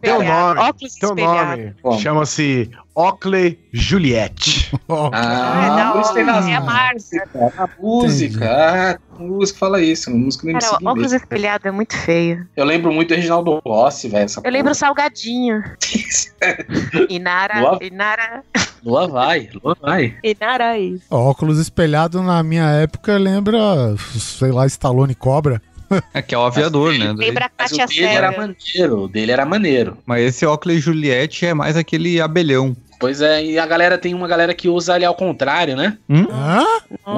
tem, nome. óculos Tem espelhado. nome. Chama-se Oakley Juliette. [LAUGHS] Ah, Ah, isso tem hora. nas É a marca. a música, ah, a música fala isso, a música do Cara, óculos espelhado é muito feio. Eu lembro muito do Reginaldo Rossi, velho. Eu lembro o porra. Salgadinho. [LAUGHS] Inara, Lua- Inara, Lua vai, Lua vai. Inara é isso. óculos espelhado na minha época lembra, sei lá, Stallone Cobra. [LAUGHS] É que é o aviador, né? Lembra a Mas o dele era maneiro, o dele era maneiro. Mas esse Oakley Juliette é mais aquele abelhão. Pois é, e a galera tem uma galera que usa ali ao contrário, né? Hã?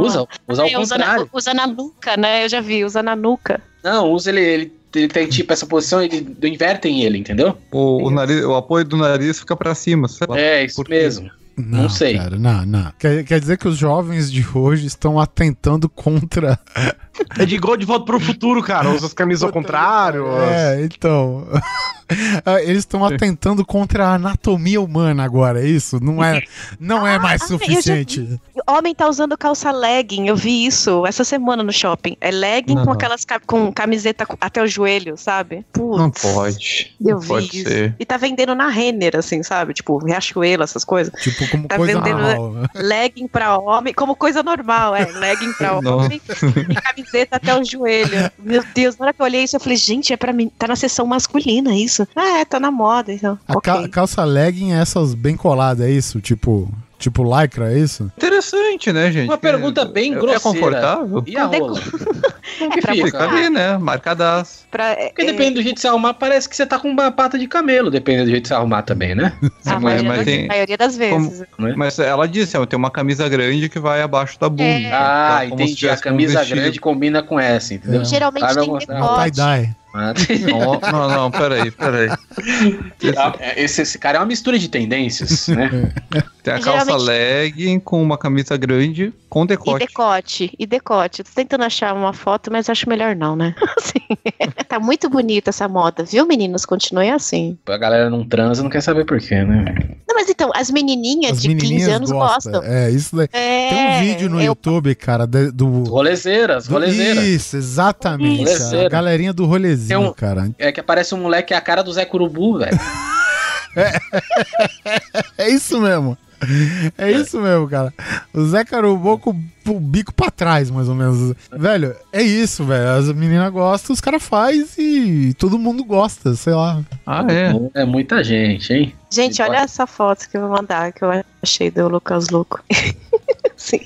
Usa, usa ao É, usa, na, contrário. usa na nuca, né? Eu já vi, usa na nuca. Não, usa ele, ele, ele tem tipo essa posição, ele invertem ele, entendeu? O, o, nariz, o apoio do nariz fica pra cima. lá. É, isso Por quê? mesmo. Não sei. Cara, não, não. Quer, quer dizer que os jovens de hoje estão atentando contra. É de igual de volta pro futuro, cara. Usa as [LAUGHS] camisas ao contrário. É, então. Ah, [LAUGHS] Eles estão atentando contra a anatomia humana agora, é isso? Não é, não é mais Ah, eu já suficiente. O homem tá usando calça legging, eu vi isso essa semana no shopping. É legging Não. com aquelas ca- com camiseta até o joelho, sabe? Putz, Não pode. Eu Não vi pode isso. ser. E tá vendendo na Renner, assim, sabe? Tipo, Riachuelo, essas coisas. Tipo, como Tá coisa vendendo- normal. Legging pra homem, como coisa normal, é. Legging pra homem e camiseta até o joelho. Meu Deus, na hora que eu olhei isso, eu falei, gente, é pra mim. Tá na seção masculina isso. Ah, é, tá na moda, então. A ok. ca- calça legging é essas bem coladas, é isso? Tipo, tipo lycra, é isso? Interessante, né, gente? Uma pergunta bem É- grosseira. É confortável? E a rola? Como que [LAUGHS] É pra fica? Fica ali, né? Marcadaço. Pra, é, Porque depende do jeito de se arrumar, parece que você tá com uma pata de camelo, dependendo do jeito de se arrumar também, né? [LAUGHS] a Mas- maioria, mas das, tem- maioria das vezes. Mas ela disse, ó, tem uma camisa grande que vai abaixo da bunda. É. Ah, Tá como se entendi. A um camisa grande combina com essa, entendeu? É. Geralmente Ah, vai tem. É um decote. Não, não, não, peraí, peraí. Ah, Esse, esse cara é uma mistura de tendências, né? [LAUGHS] Tem a calça Geralmente- legging com uma camisa grande com E decote. decote, e decote. Tô tentando achar uma foto, mas acho melhor não, né? [LAUGHS] Assim, tá muito bonita essa moda, viu, meninos? Continue assim. A galera não transa, não quer saber por quê, né? Não, mas então, as menininhas As de 15 menininhas anos gostam. gostam. É, isso daí. É, Tem um vídeo no eu- YouTube, cara, do. Rolezeiras, do- rolezeiras. Isso, exatamente. Rolezeira. A galerinha do rolezinho, Tem um- cara. É que aparece um moleque que é a cara do Zé Curubu, velho. [LAUGHS] É isso mesmo. É isso mesmo, cara. O Zé Carubô com o bico pra trás, mais ou menos. Velho, é isso, velho. As meninas gostam, os caras fazem e todo mundo gosta, sei lá. Ah, é. É muita gente, hein? Gente, olha essa foto que eu vou mandar, que eu achei do Lucas Louco. [LAUGHS] Sim.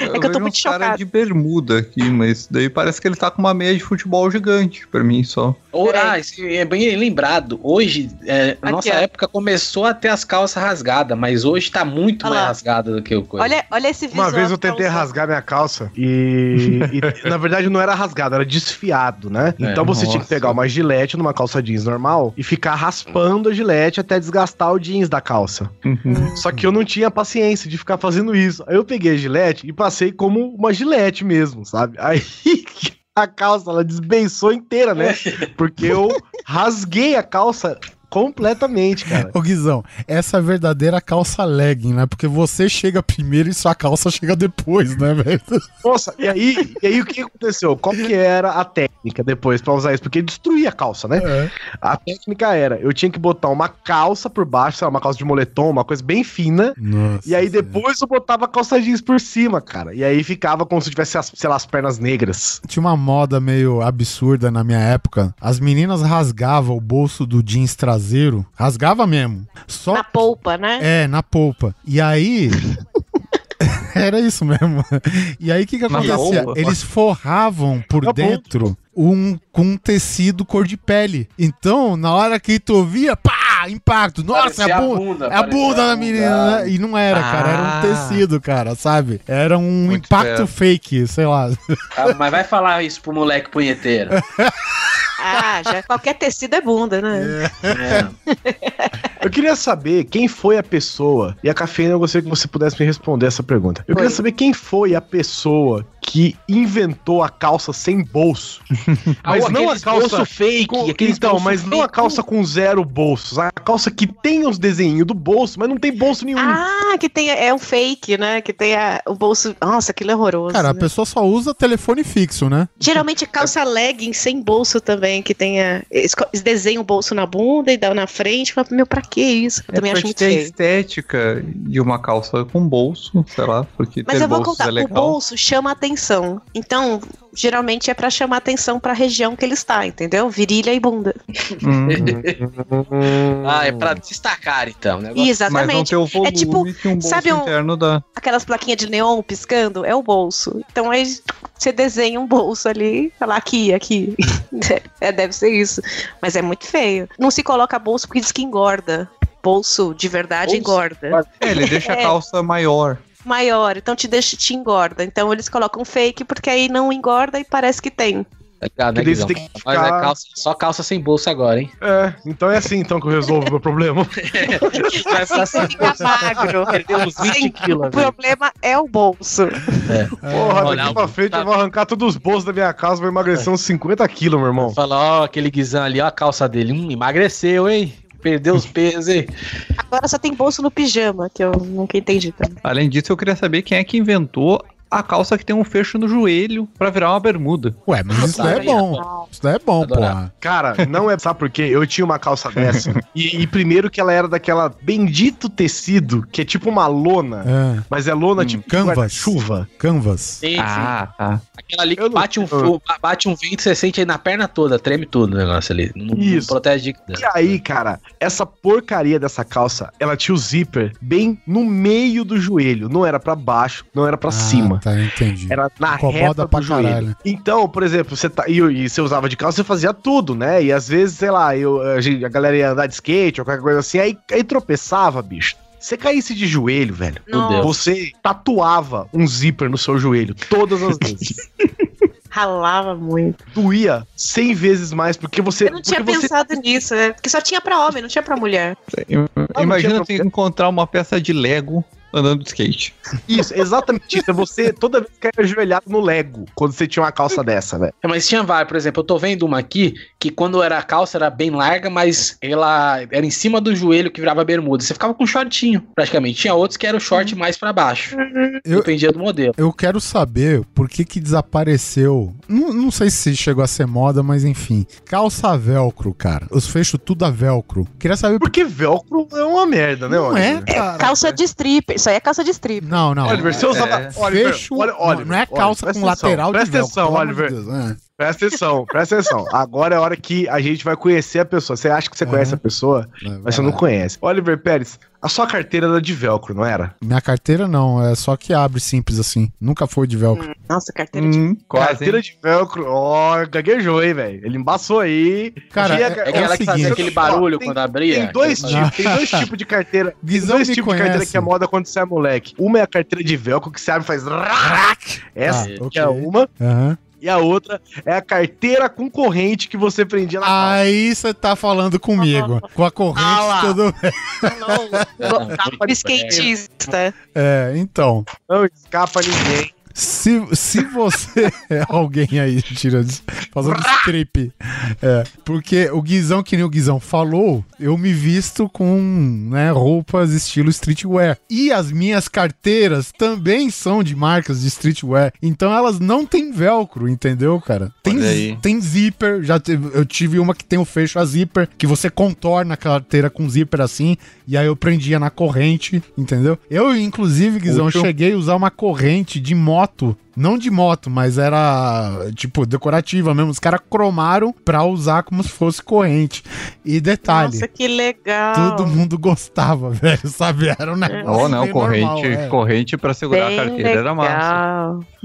Eu, É que eu tô muito uns cara chocada. de bermuda aqui, mas daí parece que ele tá com uma meia de futebol gigante, pra mim só. Ah, isso é bem lembrado. Hoje, é, na nossa ó. época, começou a ter as calças rasgadas, mas hoje tá muito Olha mais lá. rasgada do que o coisa. Olha, olha esse visual. Uma vez eu tá tentei rasgar minha calça e, e, [LAUGHS] na verdade não era rasgado, era desfiado, né? É, Então você tinha que nossa. pegar uma gilete numa calça jeans normal e ficar raspando a gilete até desgastar o jeans da calça. Uhum. Só que eu não tinha paciência de ficar fazendo isso. Aí eu peguei a gilete e passei como uma gilete mesmo, sabe? Aí [LAUGHS] a calça, ela desbeiçou inteira, né? [LAUGHS] Porque eu rasguei a calça completamente, cara. Ô Guizão, essa é a verdadeira calça legging, né? Porque você chega primeiro e sua calça chega depois, né, velho? Nossa, e aí, e aí o que aconteceu? Qual que era a técnica depois pra usar isso? Porque destruía a calça, né? É. A técnica era, eu tinha que botar uma calça por baixo, sei lá, uma calça de moletom, uma coisa bem fina, Nossa e aí Senhora. depois eu botava a calça jeans por cima, cara. E aí ficava como se tivesse, as, sei lá, as pernas negras. Tinha uma moda meio absurda na minha época. As meninas rasgavam o bolso do jeans traseiro. Rasgava mesmo. Só Na polpa, né? É, na polpa. E aí. [LAUGHS] Era isso mesmo. E aí o que, que acontecia? Eles forravam por Na polpa. dentro um, com um tecido cor de pele. Então, na hora que tu via, pá, impacto. Nossa, é a, a bunda, é a bunda a da menina, né? E não era, cara. Era um Ah. tecido, cara, sabe? Era um Muito impacto fake, sei lá. Ah, mas vai falar isso pro moleque punheteiro. [LAUGHS] Ah, já qualquer tecido é bunda, né? É. Eu queria saber quem foi a pessoa, e a cafeína eu gostaria que você pudesse me responder essa pergunta. Eu queria Foi. saber quem foi a pessoa que inventou a calça sem bolso. [LAUGHS] Mas não a calça bolso fake, com- então, bolso mas não a fake. calça com zero bolsos. A calça que tem os desenhos do bolso, mas não tem bolso nenhum. Ah, que tem, é um fake, né? Que tem a- o bolso. Nossa, aquilo é horroroso. Cara, a né? pessoa só usa telefone fixo, né? Geralmente [LAUGHS] calça legging sem bolso também, que tenha. Eles, desenham o bolso na bunda e dá na frente. Fala, meu, pra que isso? Eu também é acho pra muito ter a feio. estética de uma calça com bolso, sei lá, porque Mas ter eu vou contar, é o bolso chama atenção. Então, geralmente é pra chamar atenção pra região que ele está, entendeu? Virilha e bunda. Hum, [LAUGHS] Ah, é pra destacar, então. né? mas não Exatamente. ter o volume tipo, que um bolso sabe um- interno dá. Aquelas plaquinhas de neon piscando, é o bolso. Então aí você desenha um bolso ali, fala aqui, aqui. [LAUGHS] é, deve ser isso. Mas é muito feio. Não se coloca bolso porque diz que engorda. Bolso de verdade Bolso? engorda. É, ele deixa a [LAUGHS] É. calça maior. Maior, então te deixa, te engorda. Então eles colocam fake porque aí não engorda e parece que tem. Tá ligado, né, Guizão? tem que Mas é ficar- calça, só calça sem bolso agora, hein? É, então é assim então que eu resolvo o meu problema. [LAUGHS] Vai ficar Você fica magro. Perdeu uns 20 Sim, quilos. O problema é o bolso. Porra, Olha, daqui pra frente tá- eu vou arrancar todos os bolsos da minha casa, vou emagrecer uns 50 quilos, meu irmão. Fala, ó, aquele guizão ali, ó, a calça dele. Hum, emagreceu, hein? Perdeu os pesos, hein? Agora só tem bolso no pijama, que eu nunca entendi também. Além disso, eu queria saber quem é que inventou a calça que tem um fecho no joelho pra virar uma bermuda. Ué, mas isso daí é bom. Isso daí é bom, porra. Cara, não é. Sabe por quê? Eu tinha uma calça dessa. e, e primeiro que ela era daquela bendito tecido, que é tipo uma lona. É, Mas é lona Hum, tipo canvas. chuva. Canvas. Sim, sim. Ah, tá. Aquela ali que Eu não- bate um, fo- bate um vento, você sente aí na perna toda, treme tudo o negócio ali. Não, não Isso. protege de E aí, cara, essa porcaria dessa calça, ela tinha o zíper bem no meio do joelho. Não era pra baixo, não era pra Ah, cima. Tá, entendi. Era na Incomoda reta pra do joelho. caralho. Então, por exemplo, você tá. E, e você usava de calça, você fazia tudo, né? E às vezes, sei lá, eu, a, gente- a galera ia andar de skate ou qualquer coisa assim, aí, aí tropeçava, bicho. Você caísse de joelho, velho. Meu Deus. Você tatuava um zíper no seu joelho todas as vezes. [LAUGHS] Ralava muito. Doía 100 vezes mais, porque você. Eu não tinha porque você pensado nisso, né? Porque só tinha pra homem, não tinha pra mulher. Não Imagina você encontrar uma peça de Lego andando de skate. Isso, exatamente isso. É você toda vez cair ajoelhado no Lego quando você tinha uma calça dessa, velho. É, mas tinha várias, por exemplo, eu tô vendo uma aqui que quando era a calça era bem larga, mas ela era em cima do joelho que virava bermuda. Você ficava com um shortinho, praticamente. Tinha outros que era o short mais pra baixo. Eu- Dependia do modelo. Eu quero saber por que que desapareceu. Não, não sei se chegou a ser moda, mas enfim. Calça velcro, cara. Os fechos tudo a velcro. Queria saber por Porque velcro é uma merda, né, Não é, cara. Calça de strip. Isso aí é calça de strip. Não, não. Oliver, você usava. É. Oliver, Fecho. olha, Oliver, não é Oliver, calça presta com atenção, lateral de Presta atenção, Oliver. Deus, é. Presta atenção, presta atenção. Agora é a hora que a gente vai conhecer a pessoa. Você acha que você Uhum. conhece a pessoa, Vai mas você não conhece. Oliver Pérez, a sua carteira era de velcro, não era? Minha carteira não, é só que abre simples assim. Nunca foi de velcro. Nossa, carteira de. Hum, quase. carteira hein? de velcro, ó, gaguejou, hein, velho. Ele embaçou aí. Cara, Tinha- é- É aquela o que fazia aquele barulho tem- quando abria. Tem dois tipos, tem dois tipos de carteira. Tem Guizão dois tipos de carteira que é moda quando você é moleque. Uma é a carteira de velcro que você abre e faz. rac. Essa Ah, que ok. é uma. Aham. E a outra é a carteira com corrente que você prendia na calça. Aí você tá falando comigo. Com a corrente Ah tudo. Não, [LAUGHS] Skatista. É, então. Não escapa ninguém. Se, se você [LAUGHS] é alguém aí tirando, fazendo strip, é, porque o Guizão, que nem o Guizão falou, eu me visto com né, roupas estilo streetwear. E as minhas carteiras também são de marcas de streetwear. Então elas não têm velcro, entendeu, cara? Tem, tem zíper, já teve- eu tive uma que tem o fecho a zíper, que você contorna a carteira com zíper assim, e aí eu prendia na corrente, entendeu? Eu, inclusive, Guizão, cheguei a usar uma corrente de moto. Não de moto, mas era, tipo, decorativa mesmo. Os caras cromaram pra usar como se fosse corrente. E detalhe, Nossa, que legal. todo mundo gostava, [LAUGHS] velho, sabe? Era um negócio Oh, não, corrente, normal, é. corrente pra segurar Bem a carteira era massa. legal. [LAUGHS]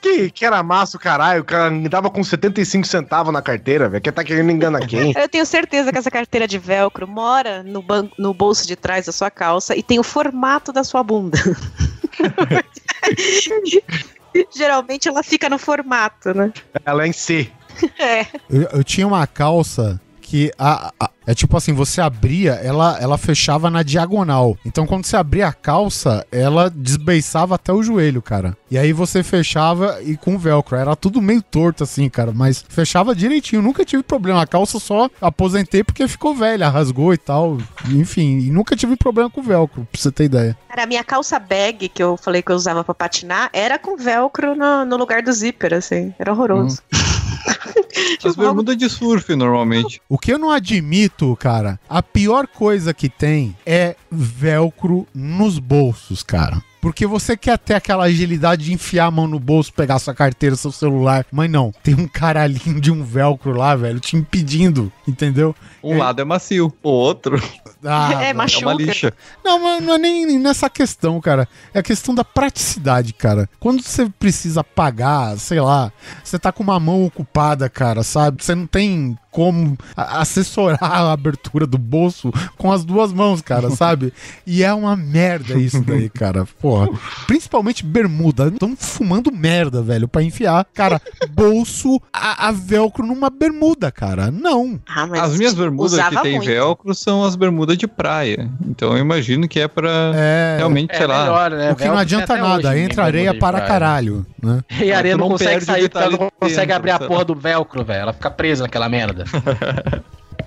Que, que era massa o caralho, o cara me dava com 75 centavos na carteira, velho. Quem tá querendo enganar quem? Eu tenho certeza que essa carteira de velcro mora no, ban- no bolso de trás da sua calça e tem o formato da sua bunda. [LAUGHS] [LAUGHS] Geralmente ela fica no formato, né? Ela é em C. É. Eu, eu tinha uma calça que a, a- é tipo assim, você abria, ela, ela fechava na diagonal. Então quando você abria a calça, ela desbeiçava até o joelho, cara. E aí você fechava e com velcro. Era tudo meio torto assim, cara, mas fechava direitinho. Nunca tive problema. A calça só aposentei porque ficou velha, rasgou e tal. Enfim, e nunca tive problema com velcro, pra você ter ideia. Cara, a minha calça bag, que eu falei que eu usava pra patinar, era com velcro no, no lugar do zíper, assim. Era horroroso. [LAUGHS] As bermudas de surf, normalmente. O que eu não admito, cara, a pior coisa que tem é velcro nos bolsos, cara. Porque você quer ter aquela agilidade de enfiar a mão no bolso, pegar sua carteira, seu celular. Mas não, tem um caralhinho [LAUGHS] de um velcro lá, velho, te impedindo, entendeu? Um lado é macio, o outro Ah, é, é machuca. uma lixa. Não, mas não é nem nessa questão, cara. É a questão da praticidade, cara. Quando você precisa pagar, sei lá, você tá com uma mão ocupada, cara, sabe? Você não tem como assessorar a abertura do bolso com as duas mãos, cara, [LAUGHS] sabe? E é uma merda isso daí, cara. Porra. Principalmente bermuda. Estão fumando merda, velho, pra enfiar, cara, bolso a, a velcro numa bermuda, cara. Não. Ah, mas As minhas bermudas que tem muito. velcro são as bermudas de praia. Então eu imagino que é pra É. realmente, sei lá. né? O que não adianta nada, entra areia para caralho, né? E a areia não, não consegue sair porque ela não consegue dentro, abrir a porra do velcro, velho. Ela fica presa naquela merda.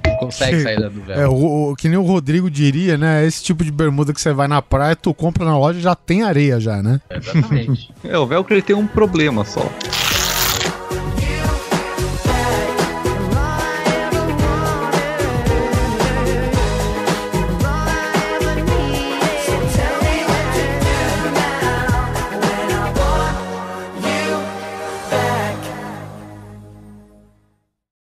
Não [LAUGHS] consegue sair do velcro. É, o, o- que nem o Rodrigo diria, né? Esse tipo de bermuda que você vai na praia, tu compra na loja já tem areia já, né? Exatamente. [LAUGHS] É, o velcro ele tem um problema só.